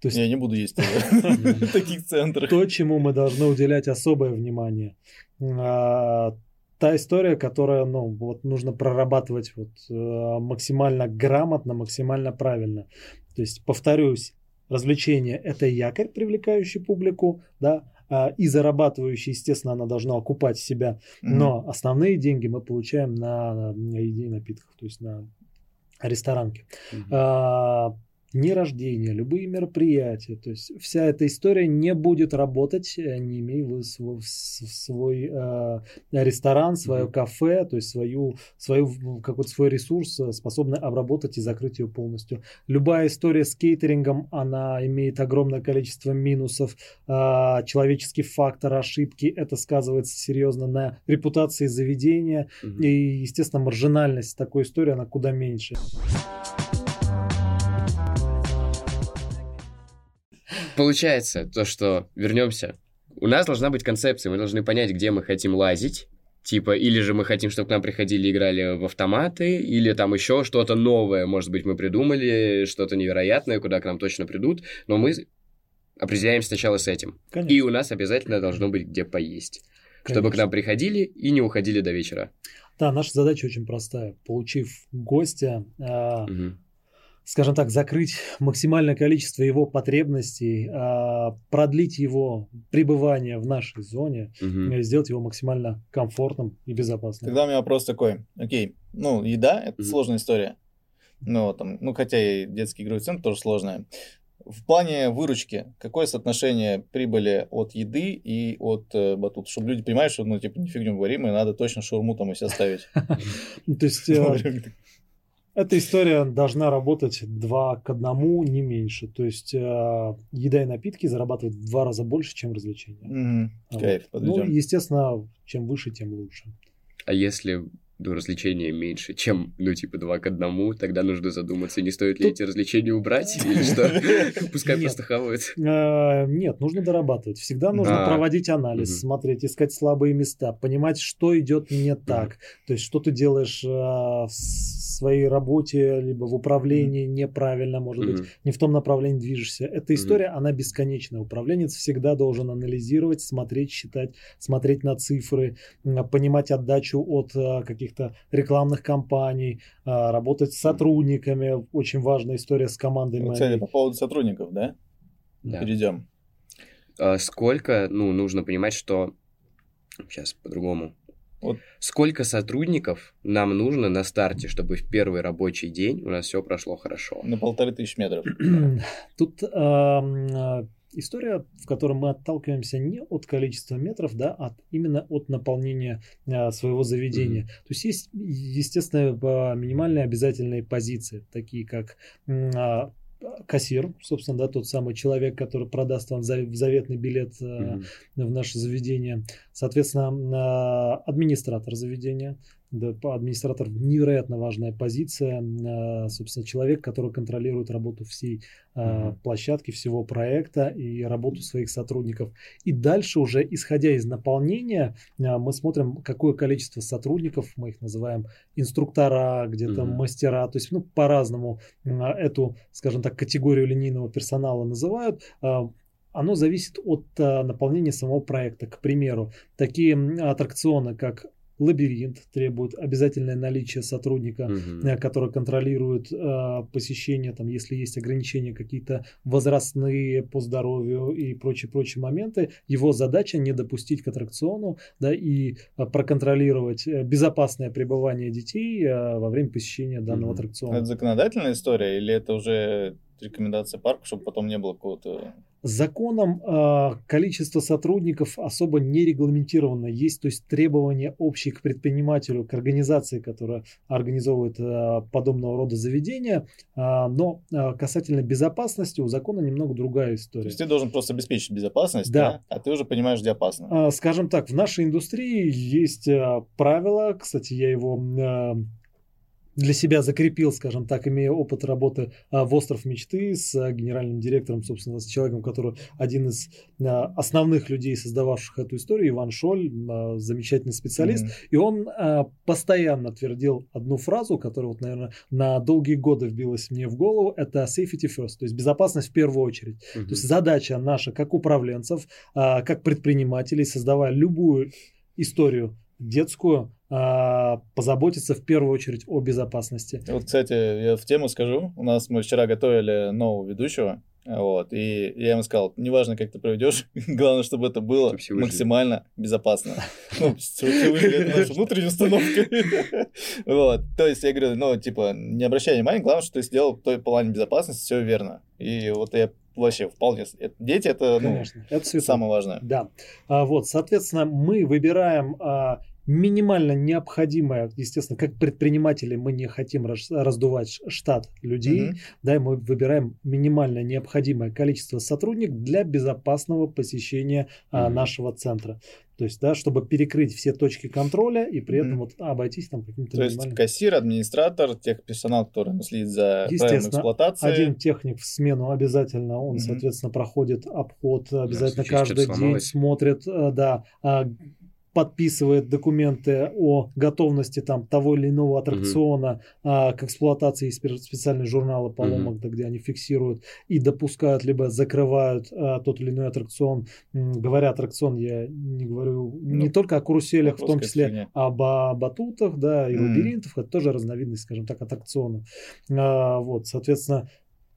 То есть, Я не буду есть в таких центрах. То, чему мы должны уделять особое внимание. А, та история, которая, ну, вот нужно прорабатывать вот э, максимально грамотно, максимально правильно. То есть, повторюсь, развлечение – это якорь, привлекающий публику, да, а, и зарабатывающий, естественно, она должна окупать себя, но основные деньги мы получаем на, на еде и напитках, то есть на ресторанки. А, дни рождения, любые мероприятия. То есть вся эта история не будет работать, э, не имея вы свой, свой э, ресторан, свое mm-hmm. кафе, то есть свою, свою какой-то свой ресурс, э, способный обработать и закрыть ее полностью. Любая история с кейтерингом, она имеет огромное количество минусов, э, человеческий фактор, ошибки, это сказывается серьезно на репутации заведения, mm-hmm. и, естественно, маржинальность такой истории, она куда меньше. Получается то, что вернемся. У нас должна быть концепция, мы должны понять, где мы хотим лазить. Типа, или же мы хотим, чтобы к нам приходили и играли в автоматы, или там еще что-то новое, может быть, мы придумали, что-то невероятное, куда к нам точно придут, но мы определяемся сначала с этим. Конечно. И у нас обязательно должно быть где поесть. Конечно. Чтобы к нам приходили и не уходили до вечера. Да, наша задача очень простая. Получив гостя, угу скажем так, закрыть максимальное количество его потребностей, а, продлить его пребывание в нашей зоне, Мгм. сделать его максимально комфортным и безопасным. Тогда у меня вопрос такой. Окей, ну, еда – это Мгм. сложная история. Ну, там, ну, хотя и детский игровой центр тоже сложная. В плане выручки, какое соотношение прибыли от еды и от э, батут? Чтобы люди понимали, что, ну, типа, не фигню говорим, и надо точно шаурму там и себя ставить. Ну, То есть э, эта история должна работать два к одному, не меньше. То есть э, еда и напитки зарабатывают в два раза больше, чем развлечения. Мгм. Вот. Кайф, Ну, подведем. естественно, чем выше, тем лучше. А если ну, развлечения меньше, чем, ну, типа, два к одному, тогда нужно задуматься, не стоит ли Тут- эти развлечения убрать или что? Пускай просто хавают. Э, Нет, нужно дорабатывать. Всегда нужно А. проводить анализ, смотреть, искать слабые места, понимать, что идет не так. То есть, что ты делаешь э, в своей работе, либо в управлении неправильно, может быть, не в том направлении движешься. Эта история, она бесконечная. Управленец всегда должен анализировать, смотреть, считать, смотреть на цифры, понимать отдачу от э, каких-то рекламных кампаний, э, работать с сотрудниками. Очень важная история с командой. Вот, кстати, по поводу сотрудников, да? Да. Перейдем. А сколько, ну, нужно понимать, что... Сейчас по-другому. Вот. Сколько сотрудников нам нужно на старте, чтобы в первый рабочий день у нас все прошло хорошо? На полторы тысячи метров. Тут э, история, в которой мы отталкиваемся не от количества метров, да, а именно от наполнения э, своего заведения. То есть есть, естественно, э, минимальные обязательные позиции, такие как а, кассир, собственно, да, тот самый человек, который продаст вам за- заветный билет Мгм. в наше заведение. Соответственно, а, администратор заведения. Да, администратор невероятно важная позиция. а, Собственно, человек, который контролирует работу всей Мгм. площадки, всего проекта и работу своих сотрудников. И дальше уже, исходя из наполнения, а, мы смотрим, какое количество сотрудников, мы их называем инструктора, где-то Мгм. мастера, то есть, ну, по-разному эту, скажем так, категорию линейного персонала называют. Оно зависит от а, наполнения самого проекта. К примеру, такие аттракционы, как лабиринт, требуют обязательное наличие сотрудника, э, который контролирует э, посещение, там, если есть ограничения какие-то возрастные по здоровью и прочие-прочие моменты. Его задача не допустить к аттракциону, да, и э, проконтролировать э, безопасное пребывание детей э, во время посещения данного Мгм. аттракциона. Это законодательная история или это уже рекомендация парка, чтобы потом не было какого-то... Законом э, количество сотрудников особо не регламентировано. Есть то есть требования общие к предпринимателю, к организации, которая организовывает э, подобного рода заведения. А, но э, касательно безопасности у закона немного другая То история. есть ты должен просто обеспечить безопасность, Да. да, а ты уже понимаешь, где опасно. А, Скажем так, в нашей индустрии есть э, правило, кстати, я его э, для себя закрепил, скажем так, имея опыт работы а, в «Остров мечты» с а, генеральным директором, собственно, с человеком, который один из а, основных людей, создававших эту историю, Иван Шоль, замечательный специалист. Мгм. И он постоянно твердил одну фразу, которая, вот, наверное, на долгие годы вбилась мне в голову, это safety first, то есть безопасность в первую очередь. Мгм. То есть задача наша, как управленцев, как предпринимателей, создавая любую историю детскую, позаботиться в первую очередь о безопасности. Вот, кстати, я в тему скажу. У нас мы вчера готовили нового ведущего. Вот, и я ему сказал, неважно, как ты проведешь, главное, чтобы это было Чтобы все выжили. максимально безопасно. Ну, все выжили, это наша внутренняя установка. Вот, то есть я говорю, ну, типа, не обращай внимания, главное, что ты сделал в той плане безопасности, все верно. И вот я вообще вполне... Дети это, ну, Конечно, это святое. самое важное. Да. А, вот, соответственно, мы выбираем а, минимально необходимое, естественно, как предприниматели мы не хотим раз- раздувать штат людей, Мгм. да, и мы выбираем минимально необходимое количество сотрудников для безопасного посещения а, Мгм. нашего центра. То есть, да, чтобы перекрыть все точки контроля и при этом Мгм. вот обойтись там каким-то То есть минимальным... кассир, администратор, техперсонал, который ну, следит за правильной Естественно, эксплуатацией. Один техник в смену обязательно, он, Мгм. соответственно, проходит обход, обязательно случае, каждый день сломалось. смотрит, э, да, а, подписывает документы о готовности там того или иного аттракциона а, к эксплуатации есть специальные журналы поломок, да, где они фиксируют и допускают либо закрывают а, тот или иной аттракцион. Говоря аттракцион, я не говорю ну, не только о каруселях, в том числе фигня. об батутах, да, и mm. лабиринтах. Это тоже разновидность, скажем так, аттракционов. А, вот, соответственно.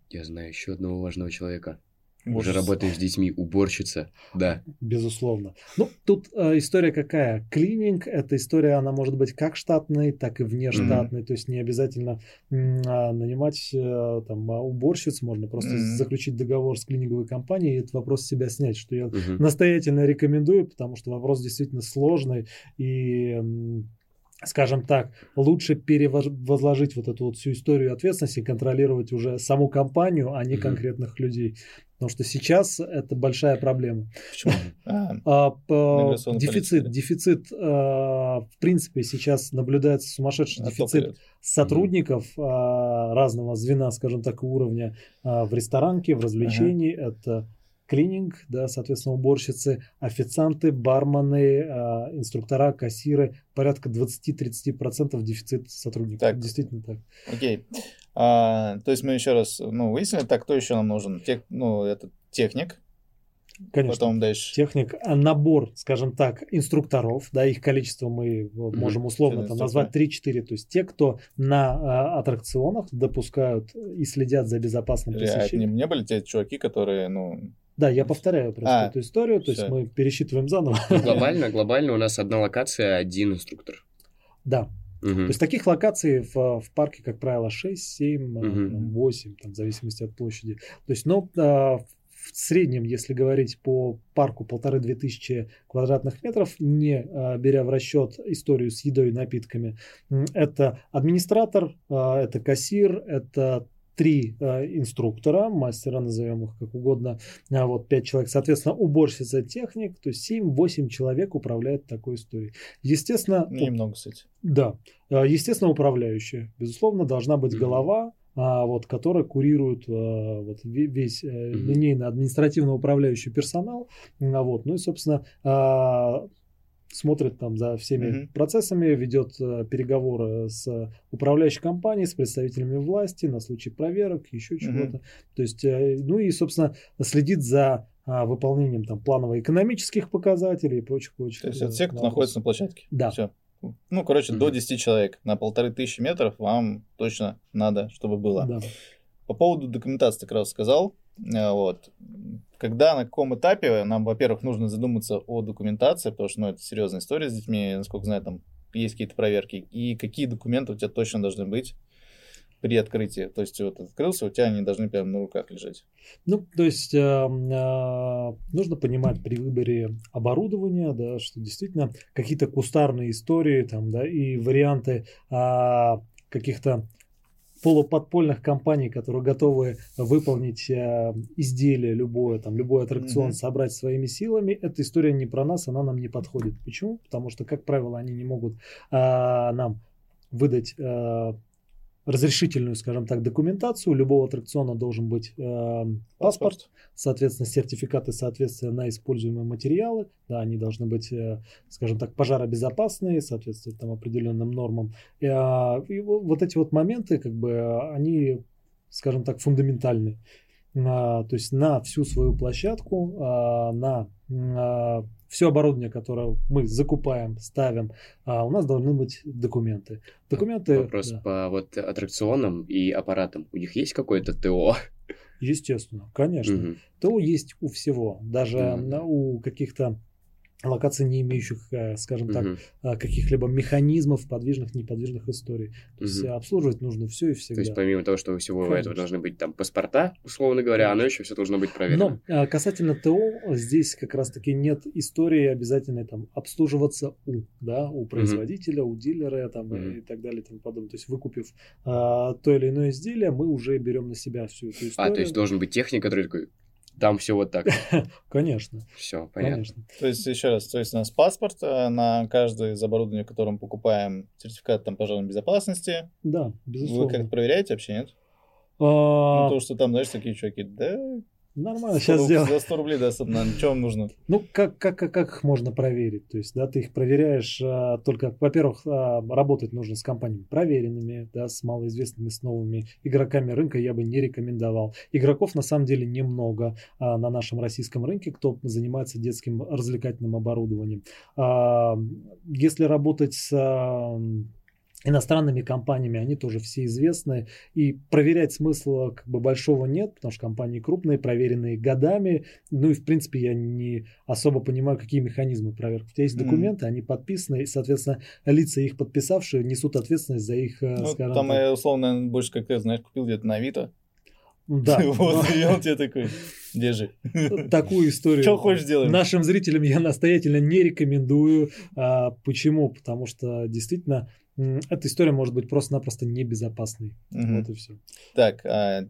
Я знаю еще одного важного человека. Уже работаешь с детьми, уборщица, да. Безусловно. Ну, тут э, история какая? Клининг – это история, она может быть как штатной, так и внештатной. Mm-hmm. То есть не обязательно э, нанимать э, там уборщиц, можно просто mm-hmm. заключить договор с клининговой компанией и этот вопрос с себя снять, что я mm-hmm. настоятельно рекомендую, потому что вопрос действительно сложный и скажем так, лучше перевозложить вот эту вот всю историю ответственности контролировать уже саму компанию, а не mm-hmm. конкретных людей. Потому что сейчас это большая проблема. Почему? А, а, дефицит, дефицит, а, в принципе, сейчас наблюдается сумасшедший а дефицит сотрудников а, разного звена, скажем так, уровня а, в ресторанке, в развлечении. Ага. Это клининг, да, соответственно, уборщицы, официанты, бармены, э, инструктора, кассиры, порядка 20-30% дефицит сотрудников. Так. Действительно так. Окей. А, то есть мы еще раз ну, выяснили, так, кто еще нам нужен? Тех, ну, это техник, Конечно. Потом дальше. Техник, а набор, скажем так, инструкторов, да, их количество мы можем условно там, назвать 3-4. То есть те, кто на а, аттракционах допускают и следят за безопасным посещением. Не, не были те чуваки, которые, ну, да, я повторяю просто а, эту историю, то все. есть мы пересчитываем заново. Глобально, глобально у нас одна локация, один инструктор. Да. Угу. То есть таких локаций в, в парке, как правило, 6, 7, угу. 8, там, в зависимости от площади. То есть, но а, в среднем, если говорить по парку полторы-две тысячи квадратных метров, не а, беря в расчет историю с едой и напитками, это администратор, а, это кассир, это три э, инструктора, мастера, назовем их как угодно, а вот пять человек, соответственно, уборщица, техник, то есть 7-8 человек управляет такой историей. Естественно... Немного, кстати. Да. Э, естественно, управляющая. Безусловно, должна быть mm-hmm. голова, а, вот, которая курирует а, вот, весь линейно-административно-управляющий персонал. А, вот, ну и, собственно, а, смотрит там за всеми mm-hmm. процессами, ведет э, переговоры с управляющей компанией, с представителями власти на случай проверок, еще чего-то. Mm-hmm. То есть, э, ну и, собственно, следит за а, выполнением там планово-экономических показателей и прочих-прочих. То есть, это те, кто вопросов. находится на площадке? Да. Все. Ну, короче, mm-hmm. до 10 человек на полторы тысячи метров вам точно надо, чтобы было. Да. По поводу документации как раз сказал. Э, вот. Когда, на каком этапе нам, во-первых, нужно задуматься о документации, потому что ну, это серьезная история с детьми, насколько знаю, там есть какие-то проверки, и какие документы у тебя точно должны быть при открытии. То есть вот открылся, у тебя они должны прямо на руках лежать. Ну, то есть э, э, нужно понимать при выборе оборудования, да, что действительно какие-то кустарные истории там, да, и варианты э, каких-то полуподпольных компаний, которые готовы выполнить э, изделие любое, там, любой аттракцион, mm-hmm. собрать своими силами, эта история не про нас, она нам не подходит. Почему? Потому что, как правило, они не могут э, нам выдать э, разрешительную, скажем так, документацию. У любого аттракциона должен быть э, паспорт, паспорт, соответственно, сертификаты соответствия на используемые материалы. Да, они должны быть, э, скажем так, пожаробезопасные, соответствовать там определенным нормам. И, э, и вот эти вот моменты, как бы, они, скажем так, фундаментальны. А, то есть на всю свою площадку, а, на а, все оборудование, которое мы закупаем, ставим, а у нас должны быть документы. Документы. Вопрос да. по вот аттракционам и аппаратам. У них есть какое-то ТО? Естественно, конечно. Угу. ТО есть у всего. Даже угу. у каких-то локаций, не имеющих, э, скажем так, угу. каких-либо механизмов, подвижных, неподвижных историй. То угу. есть обслуживать нужно все и всегда. То есть помимо того, что у всего Конечно. этого должны быть там паспорта, условно говоря, оно еще все должно быть проверено. Но а, касательно ТО, здесь как раз-таки нет истории обязательной там обслуживаться у, да, у производителя, угу. у дилера там, угу. и так далее и тому подобное. То есть выкупив а, то или иное изделие, мы уже берем на себя всю эту историю. А, то есть должен быть техник, который такой, там все вот так. Конечно. Все, понятно. Конечно. То есть, еще раз, то есть у нас паспорт э, на каждое из оборудования, которое мы покупаем, сертификат там пожарной безопасности. Да, безусловно. Вы как-то проверяете вообще, нет? А... Ну, то, что там, знаешь, такие чуваки, да, Нормально, сейчас сделаем. За 100 рублей, да, на вам нужно? Ну, как, как, как, как их можно проверить? То есть, да, ты их проверяешь а, только, во-первых, а, работать нужно с компаниями проверенными, да, с малоизвестными, с новыми игроками рынка я бы не рекомендовал. Игроков на самом деле немного а, на нашем российском рынке, кто занимается детским развлекательным оборудованием. А, если работать с а, иностранными компаниями, они тоже все известны, и проверять смысла как бы большого нет, потому что компании крупные, проверенные годами, ну и в принципе я не особо понимаю, какие механизмы проверки. У тебя есть документы, mm. они подписаны, и, соответственно, лица их подписавшие несут ответственность за их, э, ну, скажем там, так... условно, больше как ты, знаешь, купил где-то на Авито, да. Вот, и он тебе такой, держи. Такую историю. Что хочешь делать? Нашим зрителям я настоятельно не рекомендую. А, почему? Потому что действительно эта история может быть просто-напросто небезопасной. Угу. Вот и все. Так, а,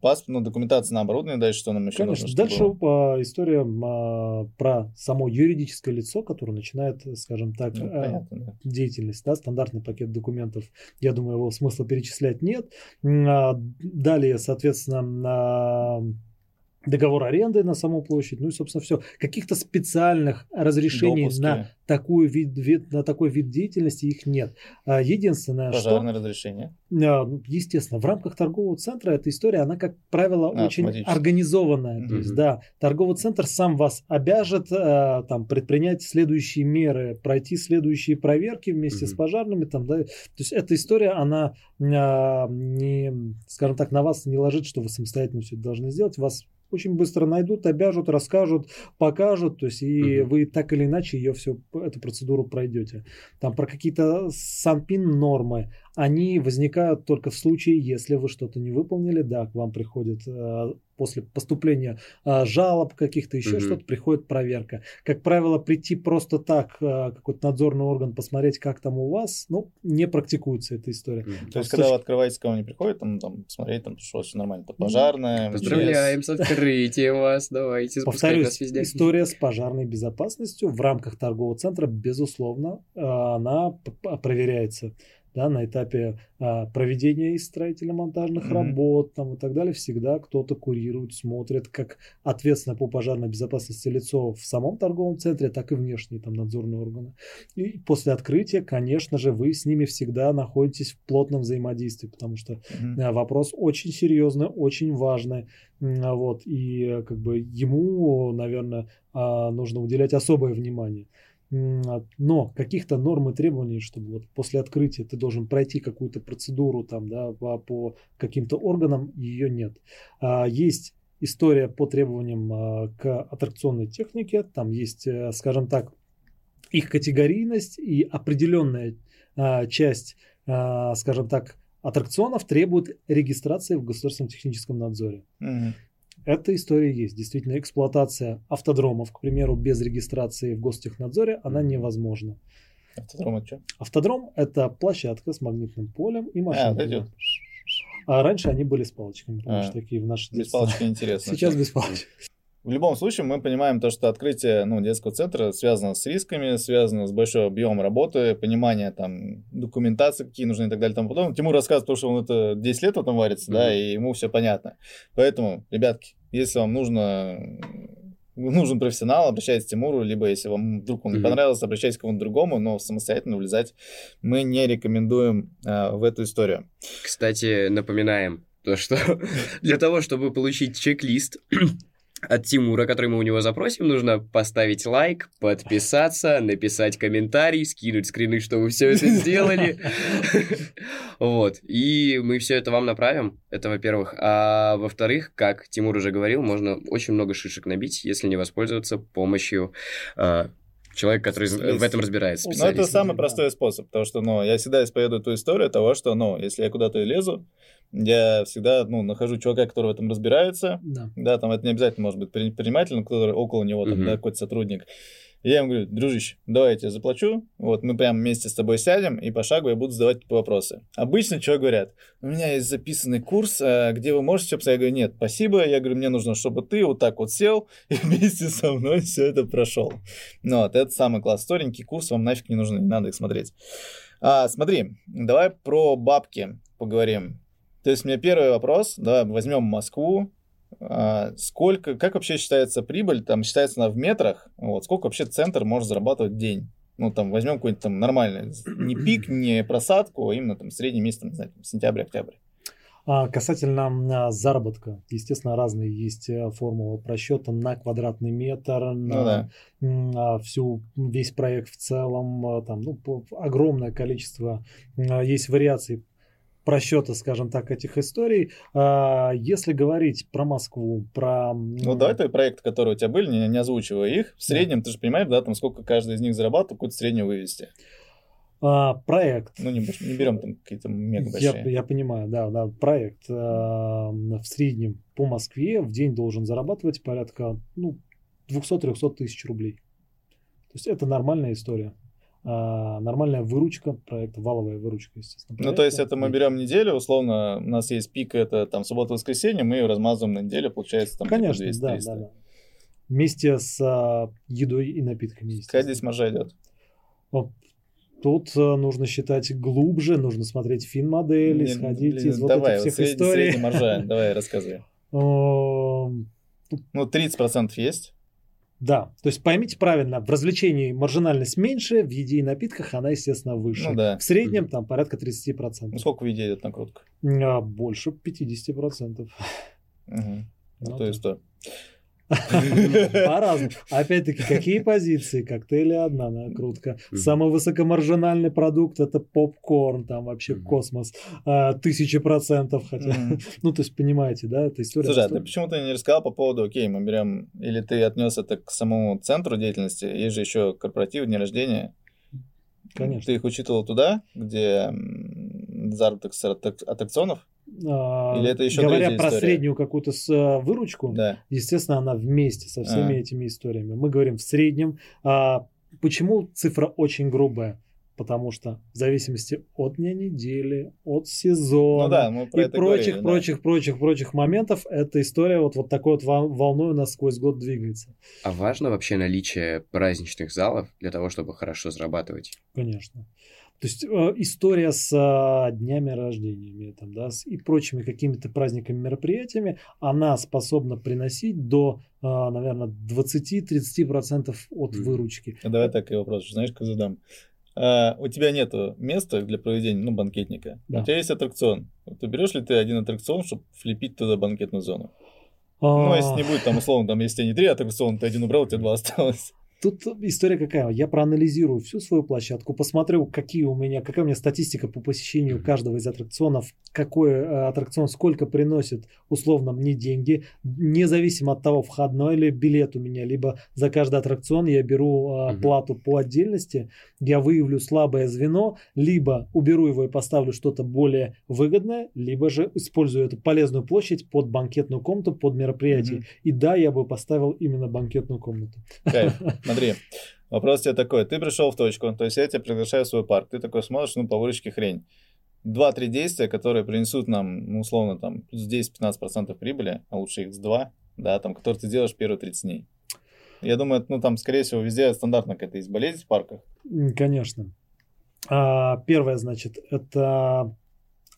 паспорт, ну, документация на оборудование, дальше что нам еще Конечно, нужно? Дальше было? история а, про само юридическое лицо, которое начинает, скажем так, ну, понятно, а, да. деятельность, да, стандартный пакет документов. Я думаю, его смысла перечислять нет. А, далее, соответственно, на договор аренды на саму площадь, ну и, собственно, все. Каких-то специальных разрешений Допуски. на, такую вид, вид, на такой вид деятельности их нет. А, единственное, Пожарное что... разрешение. А, естественно, в рамках торгового центра эта история, она, как правило, а, очень организованная. Mm-hmm. То есть, да, торговый центр сам вас обяжет там, предпринять следующие меры, пройти следующие проверки вместе mm-hmm. с пожарными. Там, да. То есть, эта история, она не, скажем так, на вас не ложит, что вы самостоятельно все это должны сделать. Вас очень быстро найдут, обяжут, расскажут, покажут, то есть и угу. вы так или иначе ее все эту процедуру пройдете. Там про какие-то санпин нормы, они возникают только в случае, если вы что-то не выполнили, да, к вам приходит э, после поступления э, жалоб каких-то, еще угу. что-то, приходит проверка. Как правило, прийти просто так, э, какой-то надзорный орган, посмотреть, как там у вас, ну, не практикуется эта история. Угу. То есть, когда вы открываете, кого не приходит, там, там посмотреть, там, что все нормально, это пожарная. Поздравляем с открытием вас, давайте, Повторюсь, везде. история с пожарной безопасностью в рамках торгового центра, безусловно, она проверяется да, на этапе а, проведения строительно-монтажных mm-hmm. работ там, и так далее, всегда кто-то курирует, смотрит, как ответственно по пожарной безопасности лицо в самом торговом центре, так и внешние там надзорные органы. И после открытия, конечно же, вы с ними всегда находитесь в плотном взаимодействии, потому что mm-hmm. вопрос очень серьезный, очень важный. Вот, и как бы ему, наверное, а, нужно уделять особое внимание. Но каких-то норм и требований, чтобы вот после открытия ты должен пройти какую-то процедуру там, да, по, по каким-то органам, ее нет. А, есть история по требованиям а, к аттракционной технике, там есть, э, скажем так, их категорийность и определенная а, часть, скажем так, аттракционов требует регистрации в государственном техническом надзоре. Угу. Эта история есть. Действительно, эксплуатация автодромов, к примеру, без регистрации в гостехнадзоре, она невозможна. Автодром это что? Автодром – это площадка с магнитным полем и машиной. А, а раньше они были с палочками, потому а, что такие в наши Без палочки интересно. Сейчас без палочек. В любом случае, мы понимаем то, что открытие ну, детского центра связано с рисками, связано с большой объемом работы, понимание там документации, какие нужны и так далее и тому подобное. Тимур рассказывает, потому что он это 10 лет в этом варится, mm-hmm. да, и ему все понятно. Поэтому, ребятки, если вам нужно нужен профессионал, обращайтесь к Тимуру, либо если вам вдруг он не понравился, обращайтесь к кому-то другому, но самостоятельно влезать мы не рекомендуем э, в эту историю. Кстати, напоминаем, то, что для того, чтобы получить чек-лист от Тимура, который мы у него запросим, нужно поставить лайк, подписаться, написать комментарий, скинуть скрины, что вы все это сделали. Вот. И мы все это вам направим. Это во-первых. А во-вторых, как Тимур уже говорил, можно очень много шишек набить, если не воспользоваться помощью человека, который в этом разбирается. Ну, это самый простой способ, потому что, ну, я всегда исповедую ту историю того, что, ну, если я куда-то лезу, я всегда, ну, нахожу чувака, который в этом разбирается, да, да там это не обязательно может быть предприниматель, но который около него, там, угу. да, какой-то сотрудник, я ему говорю, дружище, давай я тебе заплачу, вот мы прямо вместе с тобой сядем, и по шагу я буду задавать вопросы. Обычно что говорят? У меня есть записанный курс, а, где вы можете все Я говорю, нет, спасибо. Я говорю, мне нужно, чтобы ты вот так вот сел и вместе со мной все это прошел. Ну вот, это самый класс. Сторенький курс вам нафиг не нужен, не надо их смотреть. А, смотри, давай про бабки поговорим. То есть, у меня первый вопрос, да, возьмем Москву, сколько, как вообще считается прибыль? Там считается она в метрах. Вот, сколько вообще центр может зарабатывать в день? Ну, там, возьмем какой-нибудь там нормальный, не пик, не просадку, а именно там средний месяц, там, не знаю, сентябрь-октябрь. А касательно а, заработка, естественно, разные есть э, формулы просчета на квадратный метр, на ну, да. А, всю, весь проект в целом, а, там, ну, огромное количество есть вариаций просчета, скажем так, этих историй. Если говорить про Москву, про... Ну, давай твои проекты, которые у тебя были, не, не озвучивая их, в среднем, да. ты же понимаешь, да, там сколько каждый из них зарабатывает, какую-то среднюю вывести. А, проект. Ну, не, не берем там какие-то мега большие. Я, я понимаю, да, да. Проект а, в среднем по Москве в день должен зарабатывать порядка ну, 200-300 тысяч рублей. То есть это нормальная история. А, нормальная выручка проекта, валовая выручка, естественно. Проекта. Ну, то есть это мы берем неделю, условно, у нас есть пик, это там суббота-воскресенье, мы ее размазываем на неделю, получается там Конечно, типа 200 да, да, да. Вместе с а, едой и напитками. Какая здесь маржа идет? Тут э, нужно считать глубже, нужно смотреть фин-модели, сходить блин, из вот давай, этих всех вот историй. Средний маржа, давай, рассказывай. Ну, 30% есть? Да, то есть поймите правильно, в развлечении маржинальность меньше, в еде и напитках она, естественно, выше. Ну, да. В среднем там порядка 30%. Ну, сколько в еде идет накрутка? А, больше 50%. Угу. Ну, то есть что? По-разному. Опять-таки, какие позиции? Коктейли одна накрутка. Самый высокомаржинальный продукт это попкорн, там вообще космос. А, тысяча процентов хотя. Ну, то есть, понимаете, да, это история. Слушай, а ты почему-то не рассказал по поводу, окей, мы берем, или ты отнес это к самому центру деятельности, есть же еще корпоратив, дни рождения. Конечно. Ты их учитывал туда, где заработок с аттракционов? А, Или это еще говоря про история? среднюю какую-то э, выручку, да. естественно, она вместе со всеми а. этими историями. Мы говорим в среднем. А, почему цифра очень грубая? Потому что в зависимости от дня недели, от сезона ну да, мы про и прочих, говорили, прочих, да. прочих, прочих моментов, эта история вот, вот такой вот волной у нас сквозь год двигается. А важно вообще наличие праздничных залов для того, чтобы хорошо зарабатывать? Конечно. То есть э, история с э, днями рождения там, да, и прочими какими-то праздниками, мероприятиями, она способна приносить до, э, наверное, 20-30% от выручки. А давай так и вопрос, знаешь, как задам. А, у тебя нет места для проведения, ну, банкетника. Да. У тебя есть аттракцион. Ты берешь ли ты один аттракцион, чтобы флипить туда банкетную зону? Ну, а если не будет там, условно, там, если не три аттракциона, ты один убрал, у тебя два осталось. Тут история какая? Я проанализирую всю свою площадку, посмотрю, какие у меня, какая у меня статистика по посещению каждого из аттракционов, какой э, аттракцион сколько приносит условно мне деньги, независимо от того, входной ли билет у меня, либо за каждый аттракцион я беру угу. плату по отдельности, я выявлю слабое звено, либо уберу его и поставлю что-то более выгодное, либо же использую эту полезную площадь под банкетную комнату, под мероприятие. Угу. И да, я бы поставил именно банкетную комнату. Кайф. Смотри, вопрос тебе такой. Ты пришел в точку, то есть я тебя приглашаю в свой парк. Ты такой смотришь, ну, по выручке хрень. Два-три действия, которые принесут нам, ну, условно, там, плюс 10-15% прибыли, а лучше их с 2, да, там, которые ты делаешь первые 30 дней. Я думаю, ну, там, скорее всего, везде стандартно какая-то есть болезнь в парках. Конечно. А, первое, значит, это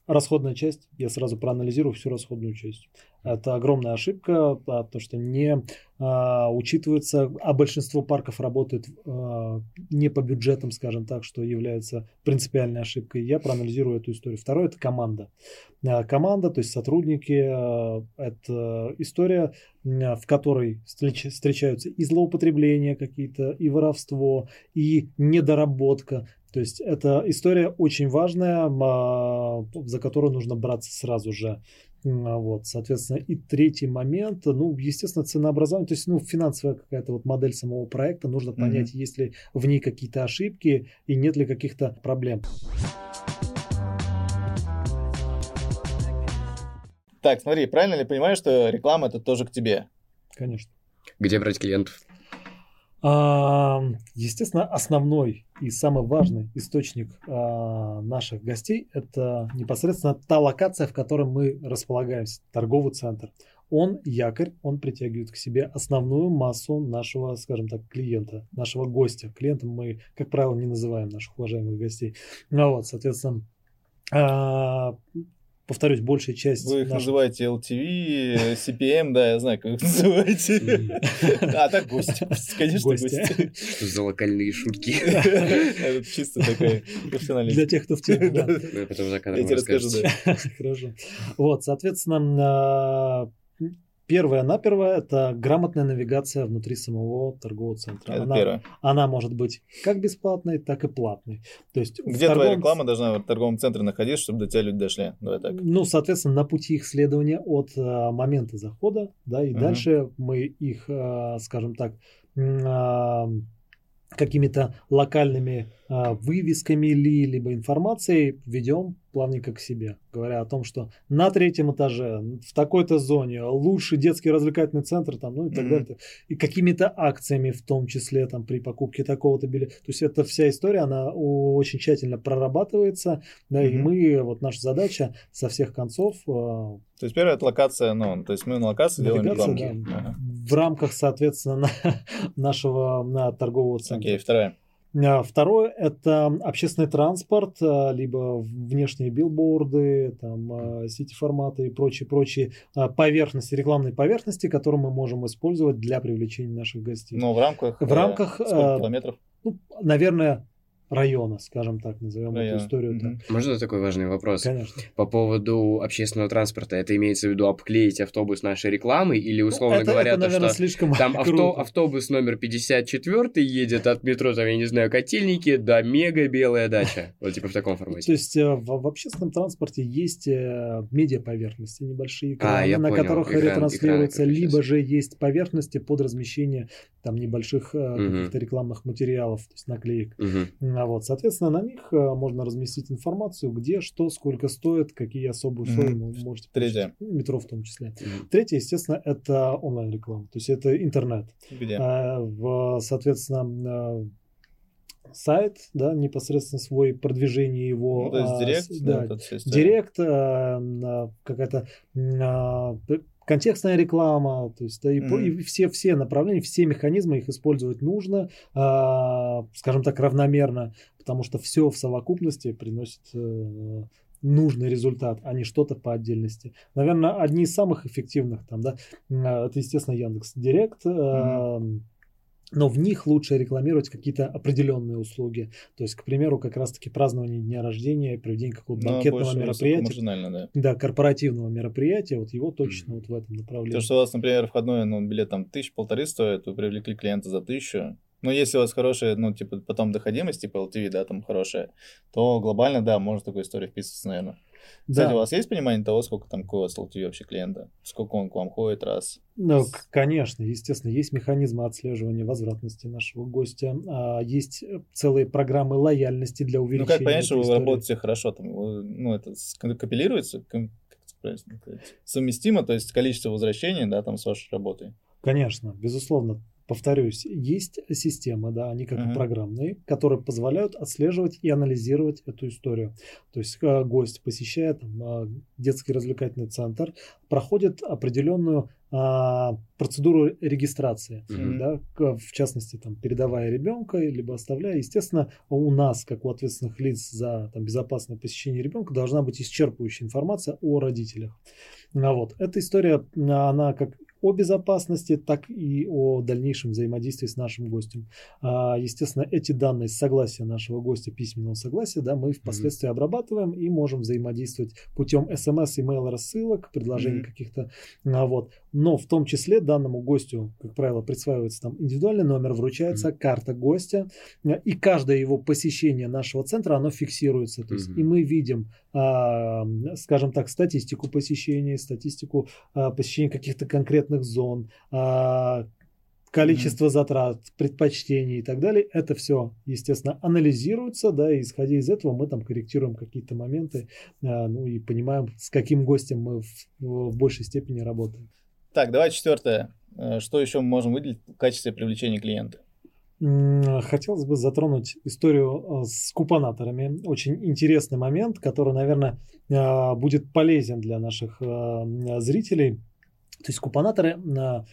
расходная часть. Я сразу проанализирую всю расходную часть. Это огромная ошибка, а, то, что не а, учитывается, а большинство парков работает а, не по бюджетам, скажем так, что является принципиальной ошибкой. Я проанализирую эту историю. Второе – это команда. А, команда, то есть сотрудники, а, это история, а, в которой встречаются и злоупотребления какие-то, и воровство, и недоработка. То есть это история очень важная, за которую нужно браться сразу же. А вот, соответственно, и третий момент, ну, естественно, ценообразование, то есть, ну, финансовая какая-то вот модель самого проекта, нужно понять, mm-hmm. есть ли в ней какие-то ошибки и нет ли каких-то проблем. Так, смотри, правильно ли понимаю, что реклама это тоже к тебе? Конечно. Где брать клиентов? Естественно, основной и самый важный источник а, наших гостей – это непосредственно та локация, в которой мы располагаемся, торговый центр. Он якорь, он притягивает к себе основную массу нашего, скажем так, клиента, нашего гостя. Клиентом мы, как правило, не называем наших уважаемых гостей. Ну вот, соответственно, а, повторюсь, большая часть... Вы их наших- называете LTV, CPM, да, я знаю, как их называете. А так гости, конечно, Гости. Что за локальные шутки? Это чисто такой профессионализм. Для тех, кто в теме, да. Ну, Потом за Я тебе расскажу. Хорошо. Вот, соответственно, а, первое наперво это грамотная навигация внутри самого торгового центра. Это Она, первое. она может быть как бесплатной, так и платной. То есть Где твоя торговом реклама должна в торговом центре находиться, чтобы до тебя люди дошли? Давай так. Ну, соответственно, на пути их следования от а, момента захода, да, и Мгм. дальше мы их, а, скажем так, а, какими-то локальными вывесками ли, либо информацией ведем плавненько к себе, говоря о том, что на третьем этаже, в такой-то зоне лучший детский развлекательный центр, там, ну и так Мгм. далее. И какими-то акциями, в том числе там при покупке такого-то билета. То есть эта вся история, она очень тщательно прорабатывается, да, и Мгм. мы, вот наша задача со всех концов а, То есть первая это локация, ну, то есть мы на локации делаем рекламки. да, Ага. в рамках, соответственно, на- нашего на торгового центра. Окей, вторая. А, Второе – это общественный транспорт, а, либо внешние билборды, там, а, сити-форматы и прочие-прочие поверхности, рекламные поверхности, которые мы можем использовать для привлечения наших гостей. Ну, в рамках... В рамках, Сколько э, километров? Ну, наверное, района, скажем так, назовем эту историю. так. Мгм. Можно такой важный вопрос? Конечно. По поводу общественного транспорта, это имеется в виду обклеить автобус нашей рекламой или, условно это, говоря, это, то, наверное, что слишком там авто- автобус номер 54 едет от метро, там, я не знаю, Котельники до мега белая дача. Вот типа в таком То формате. есть э, в, в общественном транспорте есть э, медиаповерхности, небольшие А, экраны, я на понял, которых экран- ретранслируется, экраны, как либо же есть поверхности под размещение там небольших Мгм. каких-то рекламных материалов, то есть наклеек. Мгм. А вот, соответственно, на них э, можно разместить информацию, где, что, сколько стоит, какие особые условия вы можете Третье. Ну, Метро в том числе. Мгм. Третье, естественно, это онлайн-реклама, то есть это интернет. Где? А, в, соответственно, э, сайт, да, непосредственно свой продвижение его. Ну, то есть а, директ, да, да, директ, а, какая-то а, контекстная реклама, то есть да, и, Мгм. и все, все направления, все механизмы их использовать нужно, а, скажем так, равномерно, потому что все в совокупности приносит э, нужный результат, а не что-то по отдельности. Наверное, одни из самых эффективных там, да, а, это, естественно, Яндекс Директ. а, Но в них лучше рекламировать какие-то определенные услуги. То есть, к примеру, как раз-таки празднование дня рождения, проведение какого-то Ну, банкетного мероприятия, да. да, корпоративного мероприятия, вот его точно Мгм. вот в этом направлении. То, что у вас, например, входной ну, билет там тысяч полторы стоит, вы привлекли клиента за тысячу. Но если у вас хорошая, ну, типа, потом доходимость, типа LTV, да, там хорошая, то глобально, да, можно такую историю вписываться, наверное. Кстати, да. у вас есть понимание того, сколько там какой у вас LTV вообще клиента? Сколько он к вам ходит раз? Ну, конечно, естественно, есть механизмы отслеживания возвратности нашего гостя, а, есть целые программы лояльности для Ну, увеличения. как понять, что вы работаете хорошо? Там, ну, это компилируется, совместимо, то есть количество возвращений, да, там, с вашей работой. Конечно, безусловно. Повторюсь, есть системы, да, они как Мгм. программные, которые позволяют отслеживать и анализировать эту историю. То есть э, гость, посещая там, э, детский развлекательный центр, проходит определенную а, процедуру регистрации, Мгм. да, в частности, там, передавая ребенка, либо оставляя. Естественно, у нас, как у ответственных лиц за там, безопасное посещение ребенка, должна быть исчерпывающая информация о родителях. А вот. Эта история, она как о безопасности, так и о дальнейшем взаимодействии с нашим гостем. А, Естественно, эти данные с согласия нашего гостя, письменного согласия, да, мы впоследствии обрабатываем и можем взаимодействовать путем смс, имейл рассылок, предложений Мгм. каких-то. А, Вот. Но в том числе данному гостю, как правило, присваивается там индивидуальный номер, вручается карта гостя, а, и каждое его посещение нашего центра, оно фиксируется. То есть, Мгм. и мы видим, скажем так, статистику посещений, статистику посещения каких-то конкретных зон, а, количество затрат, предпочтений и так далее. Это все, естественно, анализируется, да, и исходя из этого мы там корректируем какие-то моменты, а, ну и понимаем, с каким гостем мы в, в большей степени работаем. Так, давай четвертое. Э, Что еще мы можем выделить в качестве привлечения клиента? М, Хотелось бы затронуть историю э, с купонаторами. Очень интересный момент, который, наверное, э, будет полезен для наших э, зрителей. То есть купонаторы э,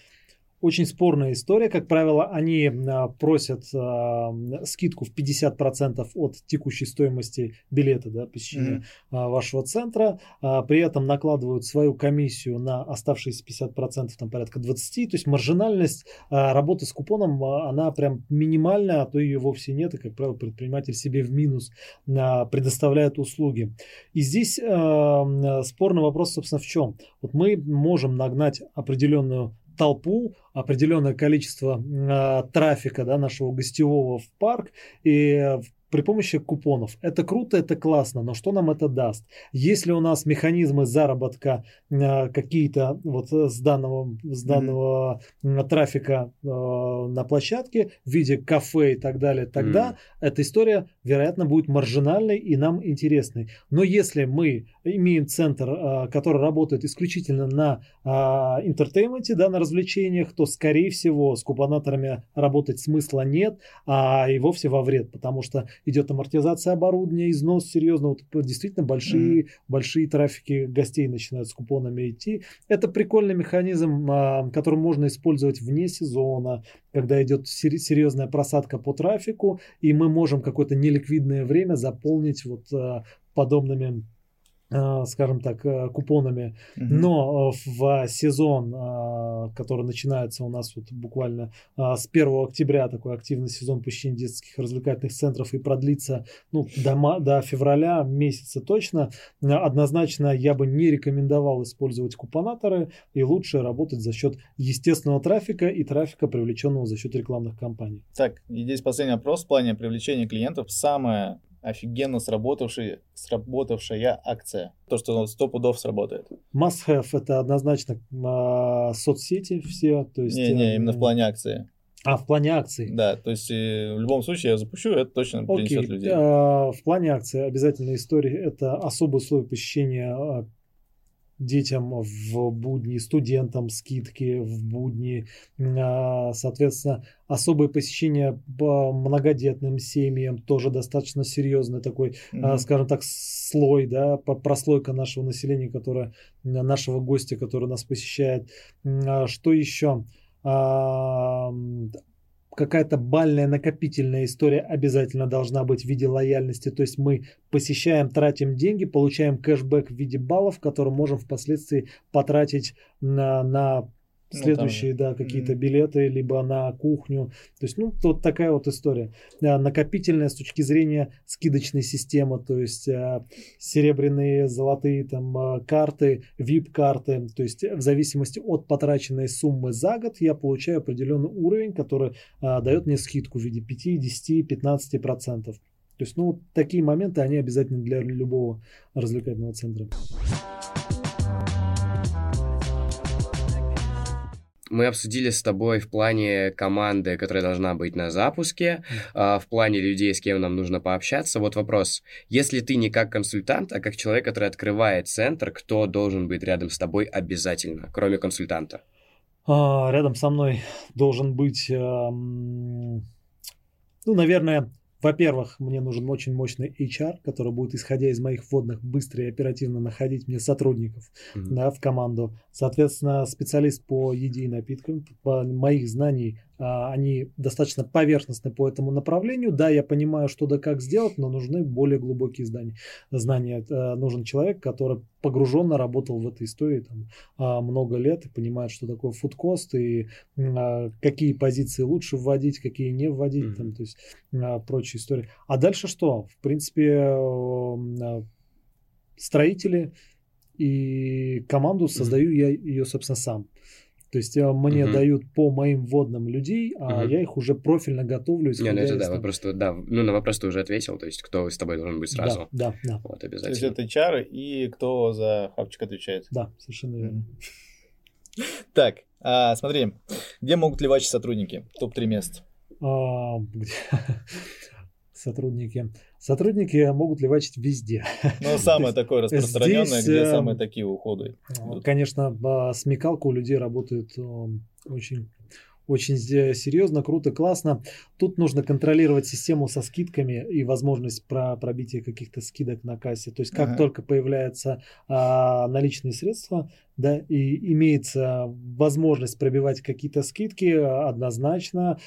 очень спорная история. Как правило, они а, просят а, скидку в 50% от текущей стоимости билета да, посещения mm-hmm. вашего центра. При этом накладывают свою комиссию на оставшиеся 50%, там порядка 20%. То есть маржинальность работы с купоном, она прям минимальная, а то ее вовсе нет. И, как правило, предприниматель себе в минус предоставляет услуги. И здесь спорный вопрос, собственно, в чем? Вот мы можем нагнать определенную толпу, определенное количество э, трафика да, нашего гостевого в парк, и при помощи купонов. Это круто, это классно, но что нам это даст? Если у нас механизмы заработка э, какие-то вот с данного, с данного mm-hmm. трафика э, на площадке в виде кафе и так далее, тогда mm-hmm. эта история, вероятно, будет маржинальной и нам интересной. Но если мы имеем центр, э, который работает исключительно на э, entertainment е, да, на развлечениях, то, скорее всего, с купонаторами работать смысла нет, а и вовсе во вред, потому что идет амортизация оборудования, износ серьезно, вот действительно большие, mm-hmm. большие трафики гостей начинают с купонами идти. Это прикольный механизм, а, который можно использовать вне сезона, когда идет серьезная просадка по трафику, и мы можем какое-то неликвидное время заполнить вот а, подобными скажем так, э, купонами. Угу. Но э, в сезон, который начинается у нас вот буквально с 1 октября, такой активный сезон посещения детских развлекательных центров и продлится ну, до, до февраля месяца точно, однозначно я бы не рекомендовал использовать купонаторы и лучше работать за счет естественного трафика и трафика, привлеченного за счет рекламных кампаний. Так, и здесь последний вопрос в плане привлечения клиентов. Самое офигенно сработавшая, сработавшая акция. То, что сто пудов сработает. Must have это однозначно э, соцсети все. То есть, не, не, именно в плане акции. А, в плане акций. Да, то есть э, в любом случае я запущу, это точно Окей. принесет людей. А, в плане акции обязательная история это особые условия посещения а, детям в будни, студентам скидки в будни, а, соответственно, особое посещение по многодетным семьям, тоже достаточно серьезный такой, mm-hmm. скажем так, слой, да, прослойка нашего населения, которая, нашего гостя, который нас посещает. А, что еще? Какая-то бальная накопительная история обязательно должна быть в виде лояльности. То есть мы посещаем, тратим деньги, получаем кэшбэк в виде баллов, которые можем впоследствии потратить на, на следующие, ну, там... да, какие-то mm-hmm. билеты, либо на кухню. То есть, ну, вот такая вот история. Накопительная с точки зрения скидочной системы, то есть а, серебряные, золотые там а, карты, VIP-карты. То есть в зависимости от потраченной суммы за год я получаю определенный уровень, который а, дает мне скидку в виде 5, 10, 15 процентов. То есть, ну, такие моменты, они обязательно для любого развлекательного центра. Мы обсудили с тобой в плане команды, которая должна быть на запуске, mm. в плане людей, с кем нам нужно пообщаться. Вот вопрос. Если ты не как консультант, а как человек, который открывает центр, кто должен быть рядом с тобой обязательно, кроме консультанта? А, рядом со мной должен быть, эм, ну, наверное, во-первых, мне нужен очень мощный HR, который будет, исходя из моих вводных, быстро и оперативно находить мне сотрудников mm-hmm. да, в команду. Соответственно, специалист по еде и напиткам, по моих знаний они достаточно поверхностны по этому направлению. Да, я понимаю, что да как сделать, но нужны более глубокие знания. знания. Нужен человек, который погруженно работал в этой истории там, а, много лет и понимает, что такое фудкост и а, какие позиции лучше вводить, какие не вводить, mm-hmm. там, то есть прочие истории. А дальше что? В принципе, строители и команду создаю mm-hmm. я ее, собственно, сам. То есть э, мне угу. дают по моим вводным людей, а угу. я их уже профильно готовлю. Не, ну это да, вопрос, да, ну на вопрос ты уже ответил, то есть кто с тобой должен быть сразу. Да, да, да. Вот, обязательно. То есть это HR и кто за хапчик отвечает. Да, совершенно верно. Так, а, смотри, где могут ли ваши сотрудники? Топ-3 мест. А, сотрудники. Сотрудники могут левачить везде. Ну, самое такое распространенное, где э, самые такие уходы. Конечно, смекалка у людей работает э, очень очень серьезно, круто, классно. Тут нужно контролировать систему со скидками и возможность про пробития каких-то скидок на кассе. То есть как ага. только появляются а, наличные средства, да, и имеется возможность пробивать какие-то скидки, однозначно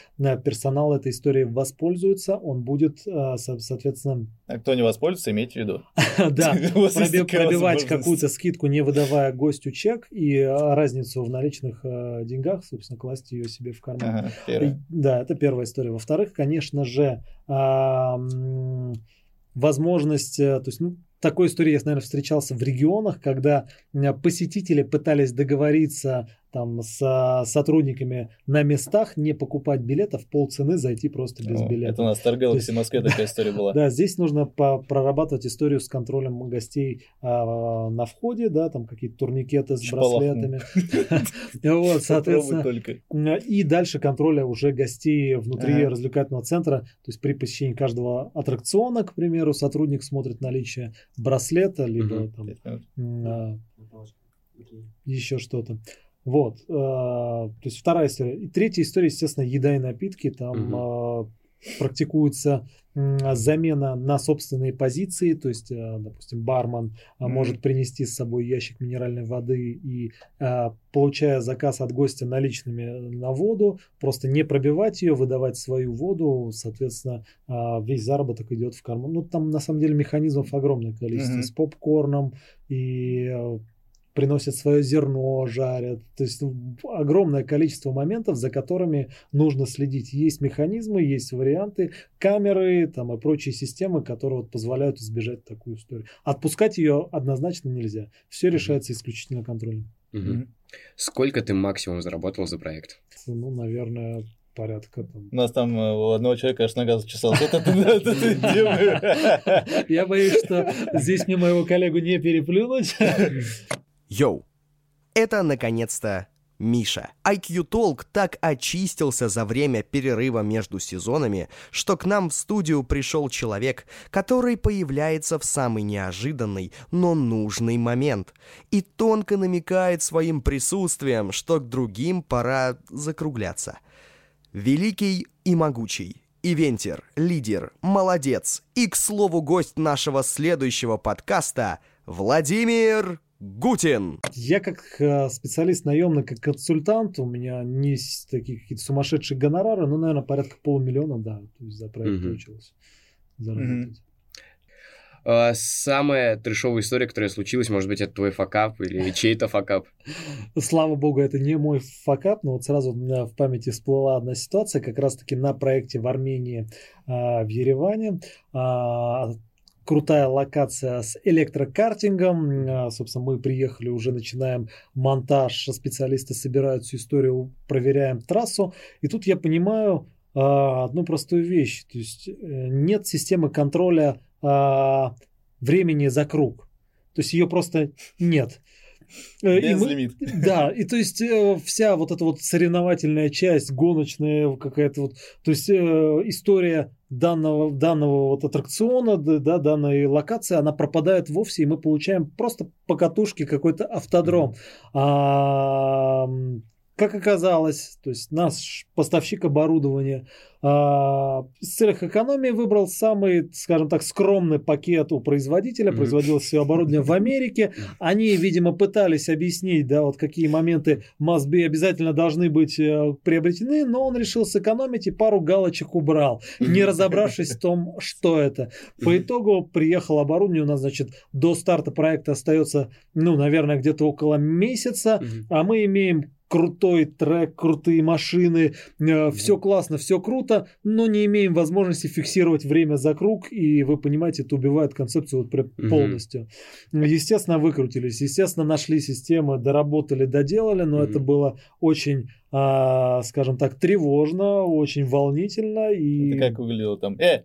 персонал этой истории воспользуется, он будет, соответственно... А кто не воспользуется, имейте в виду. Да, пробивать какую-то скидку, не выдавая гостю чек, и разницу в наличных деньгах, собственно, класть ее себе в карман. Да, это первая история. Во-вторых, конечно же, возможность, э, то есть, ну, такой истории я, наверное, встречался в регионах, когда посетители пытались договориться там с сотрудниками на местах не покупать билетов, полцены зайти просто без О, билета. Это у нас в Galaxy Москве такая история была. Да, здесь нужно прорабатывать историю с контролем гостей а, на входе, да, там какие-то турникеты с браслетами. Вот, соответственно. И дальше контроля уже гостей внутри развлекательного центра. То есть при посещении каждого аттракциона, к примеру, сотрудник смотрит наличие браслета, либо там а, еще что-то. Вот. Э, то есть вторая история. И третья история, естественно, еда и напитки. Там угу. практикуется замена на собственные позиции, то есть, э, допустим, бармен mm-hmm. может принести с собой ящик минеральной воды и, получая заказ от гостя наличными на воду, просто не пробивать ее, выдавать свою воду, соответственно, весь заработок идет в карман. Ну, там на самом деле механизмов огромное количество mm-hmm. с попкорном и приносят свое зерно, жарят. То есть ну, огромное количество моментов, за которыми нужно следить. Есть механизмы, есть варианты, камеры там, и прочие системы, которые вот позволяют избежать такую историю. Отпускать ее однозначно нельзя. Все решается исключительно контролем. Угу. Сколько ты максимум заработал за проект? Ну, наверное, порядка там. У нас там э, у одного человека аж нога зачесалась. Я боюсь, что здесь мне моего коллегу не переплюнуть. Йоу! Это, наконец-то, Миша. IQ Talk так очистился за время перерыва между сезонами, что к нам в студию пришел человек, который появляется в самый неожиданный, но нужный момент и тонко намекает своим присутствием, что к другим пора закругляться. Великий и могучий, ивентер, лидер, молодец и, к слову, гость нашего следующего подкаста Владимир Гутин. Я как э, специалист наемный, как консультант, у меня не такие какие-то сумасшедшие гонорары, но, наверное, порядка полумиллиона, да, то есть за проект угу. получилось заработать. Угу. Самая трешовая история, которая случилась, может быть, это твой факап или чей-то факап? Слава богу, это не мой факап, но вот сразу у меня в памяти всплыла одна ситуация, как раз-таки на проекте в Армении, а, в Ереване. Крутая локация с электрокартингом. А, собственно, мы приехали, уже начинаем монтаж, специалисты собирают всю историю, проверяем трассу. И тут я понимаю а, одну простую вещь. То есть э, нет системы контроля а, времени за круг. То есть ее просто нет. Э, Без мы, лимит. Да, и то есть э, вся вот эта вот соревновательная часть, гоночная какая-то вот, то есть история данного, данного вот аттракциона, да, данной локации, она пропадает вовсе, и мы получаем просто по катушке какой-то автодром. А, как оказалось, то есть наш поставщик оборудования а, в целях экономии выбрал самый, скажем так, скромный пакет у производителя, производилось все оборудование в Америке. Они, видимо, пытались объяснить, да, вот какие моменты must обязательно должны быть э, приобретены, но он решил сэкономить и пару галочек убрал, не разобравшись в том, что это. По итогу приехал оборудование, у нас, значит, до старта проекта остается, ну, наверное, где-то около месяца, а мы имеем крутой трек, крутые машины, э, все классно, все круто, но не имеем возможности фиксировать время за круг, и вы понимаете, это убивает концепцию вот прям полностью. Естественно, выкрутились, естественно, нашли системы, доработали, доделали, но это было очень а, скажем так, тревожно, очень волнительно. И... Это как выглядело там? Э,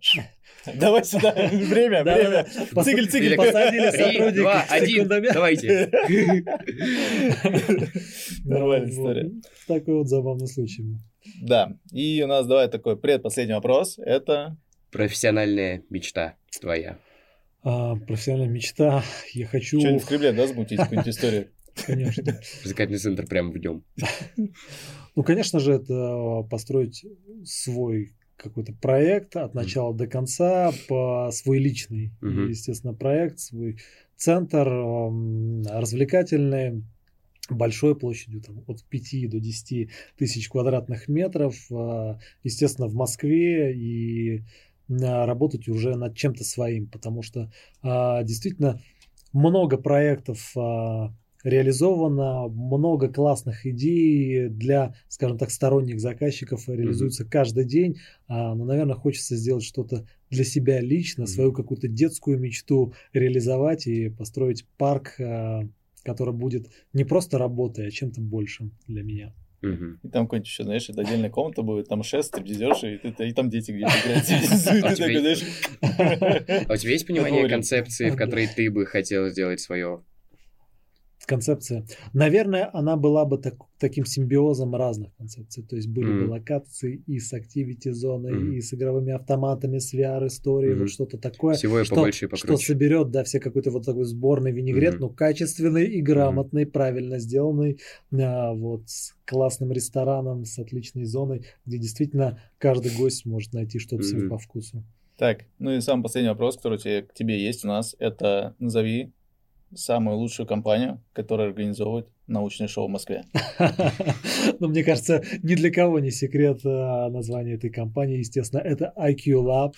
давай сюда, время, время. Цигель, цигель. Посадили сотрудника. один, давайте. Нормальная история. Такой вот забавный случай. Да, и у нас, давай, такой предпоследний вопрос. Это... Профессиональная мечта твоя. А, профессиональная мечта. Я хочу... Что-нибудь в Кремле, да, сбутить какую-нибудь историю? Конечно. Развлекательный центр прямо в нем. Ну, конечно же, это построить свой какой-то проект от начала до конца, по свой личный, естественно, проект, свой центр развлекательный, большой площадью, там, от 5 до 10 тысяч квадратных метров, а, естественно, в Москве и работать уже над чем-то своим, потому что а, действительно много проектов реализовано, много классных идей для, скажем так, сторонних заказчиков реализуется mm-hmm. каждый день, но, наверное, хочется сделать что-то для себя лично, mm-hmm. свою какую-то детскую мечту реализовать и построить парк который будет не просто работой, а чем-то большим для меня. И там какой-нибудь еще, знаешь, это отдельная комната будет, там шест, ты идешь, и, ты, и там дети где-то играют. А у тебя есть понимание концепции, в которой ты бы хотел сделать свое концепция. Наверное, она была бы так, таким симбиозом разных концепций. То есть были mm. бы локации и с activity зоной, mm. и с игровыми автоматами, с VR историей, mm. вот что-то такое. Всего что, побольше и покруче. Что соберет, да, все какой-то вот такой сборный винегрет, mm. но качественный и грамотный, mm. правильно сделанный, а, вот с классным рестораном, с отличной зоной, где действительно каждый гость может найти что-то mm. себе по вкусу. Так, ну и самый последний вопрос, который тебе, к тебе есть у нас, это назови самую лучшую компанию, которая организовывает научное шоу в Москве. Ну, мне кажется, ни для кого не секрет а, название этой компании. Естественно, это IQ Lab.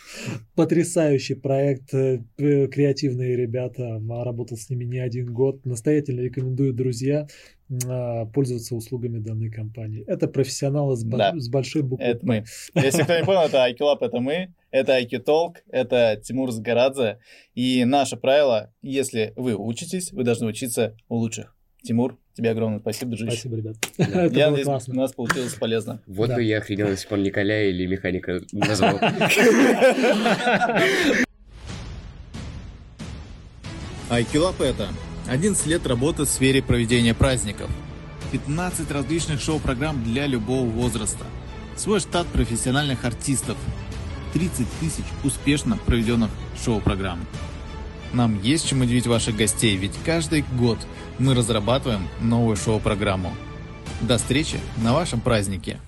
Потрясающий проект, э, креативные ребята. Работал с ними не один год. Настоятельно рекомендую, друзья, а, пользоваться услугами данной компании. Это профессионалы с, да. с большой буквы. Это мы. Если кто не понял, это IQ Lab, это мы. Это IQ Talk, это Тимур Сгарадзе. И наше правило, если вы учитесь, вы должны учиться у лучших. Тимур, тебе огромное спасибо, дружище. Спасибо, ребят. Да. Я надеюсь, у нас получилось полезно. Вот да. бы я охренел, если бы он Николя или механика назвал. Айкилап это 11 лет работы в сфере проведения праздников. 15 различных шоу-программ для любого возраста. Свой штат профессиональных артистов. 30 тысяч успешно проведенных шоу-программ. Нам есть чем удивить ваших гостей, ведь каждый год мы разрабатываем новую шоу-программу. До встречи на вашем празднике!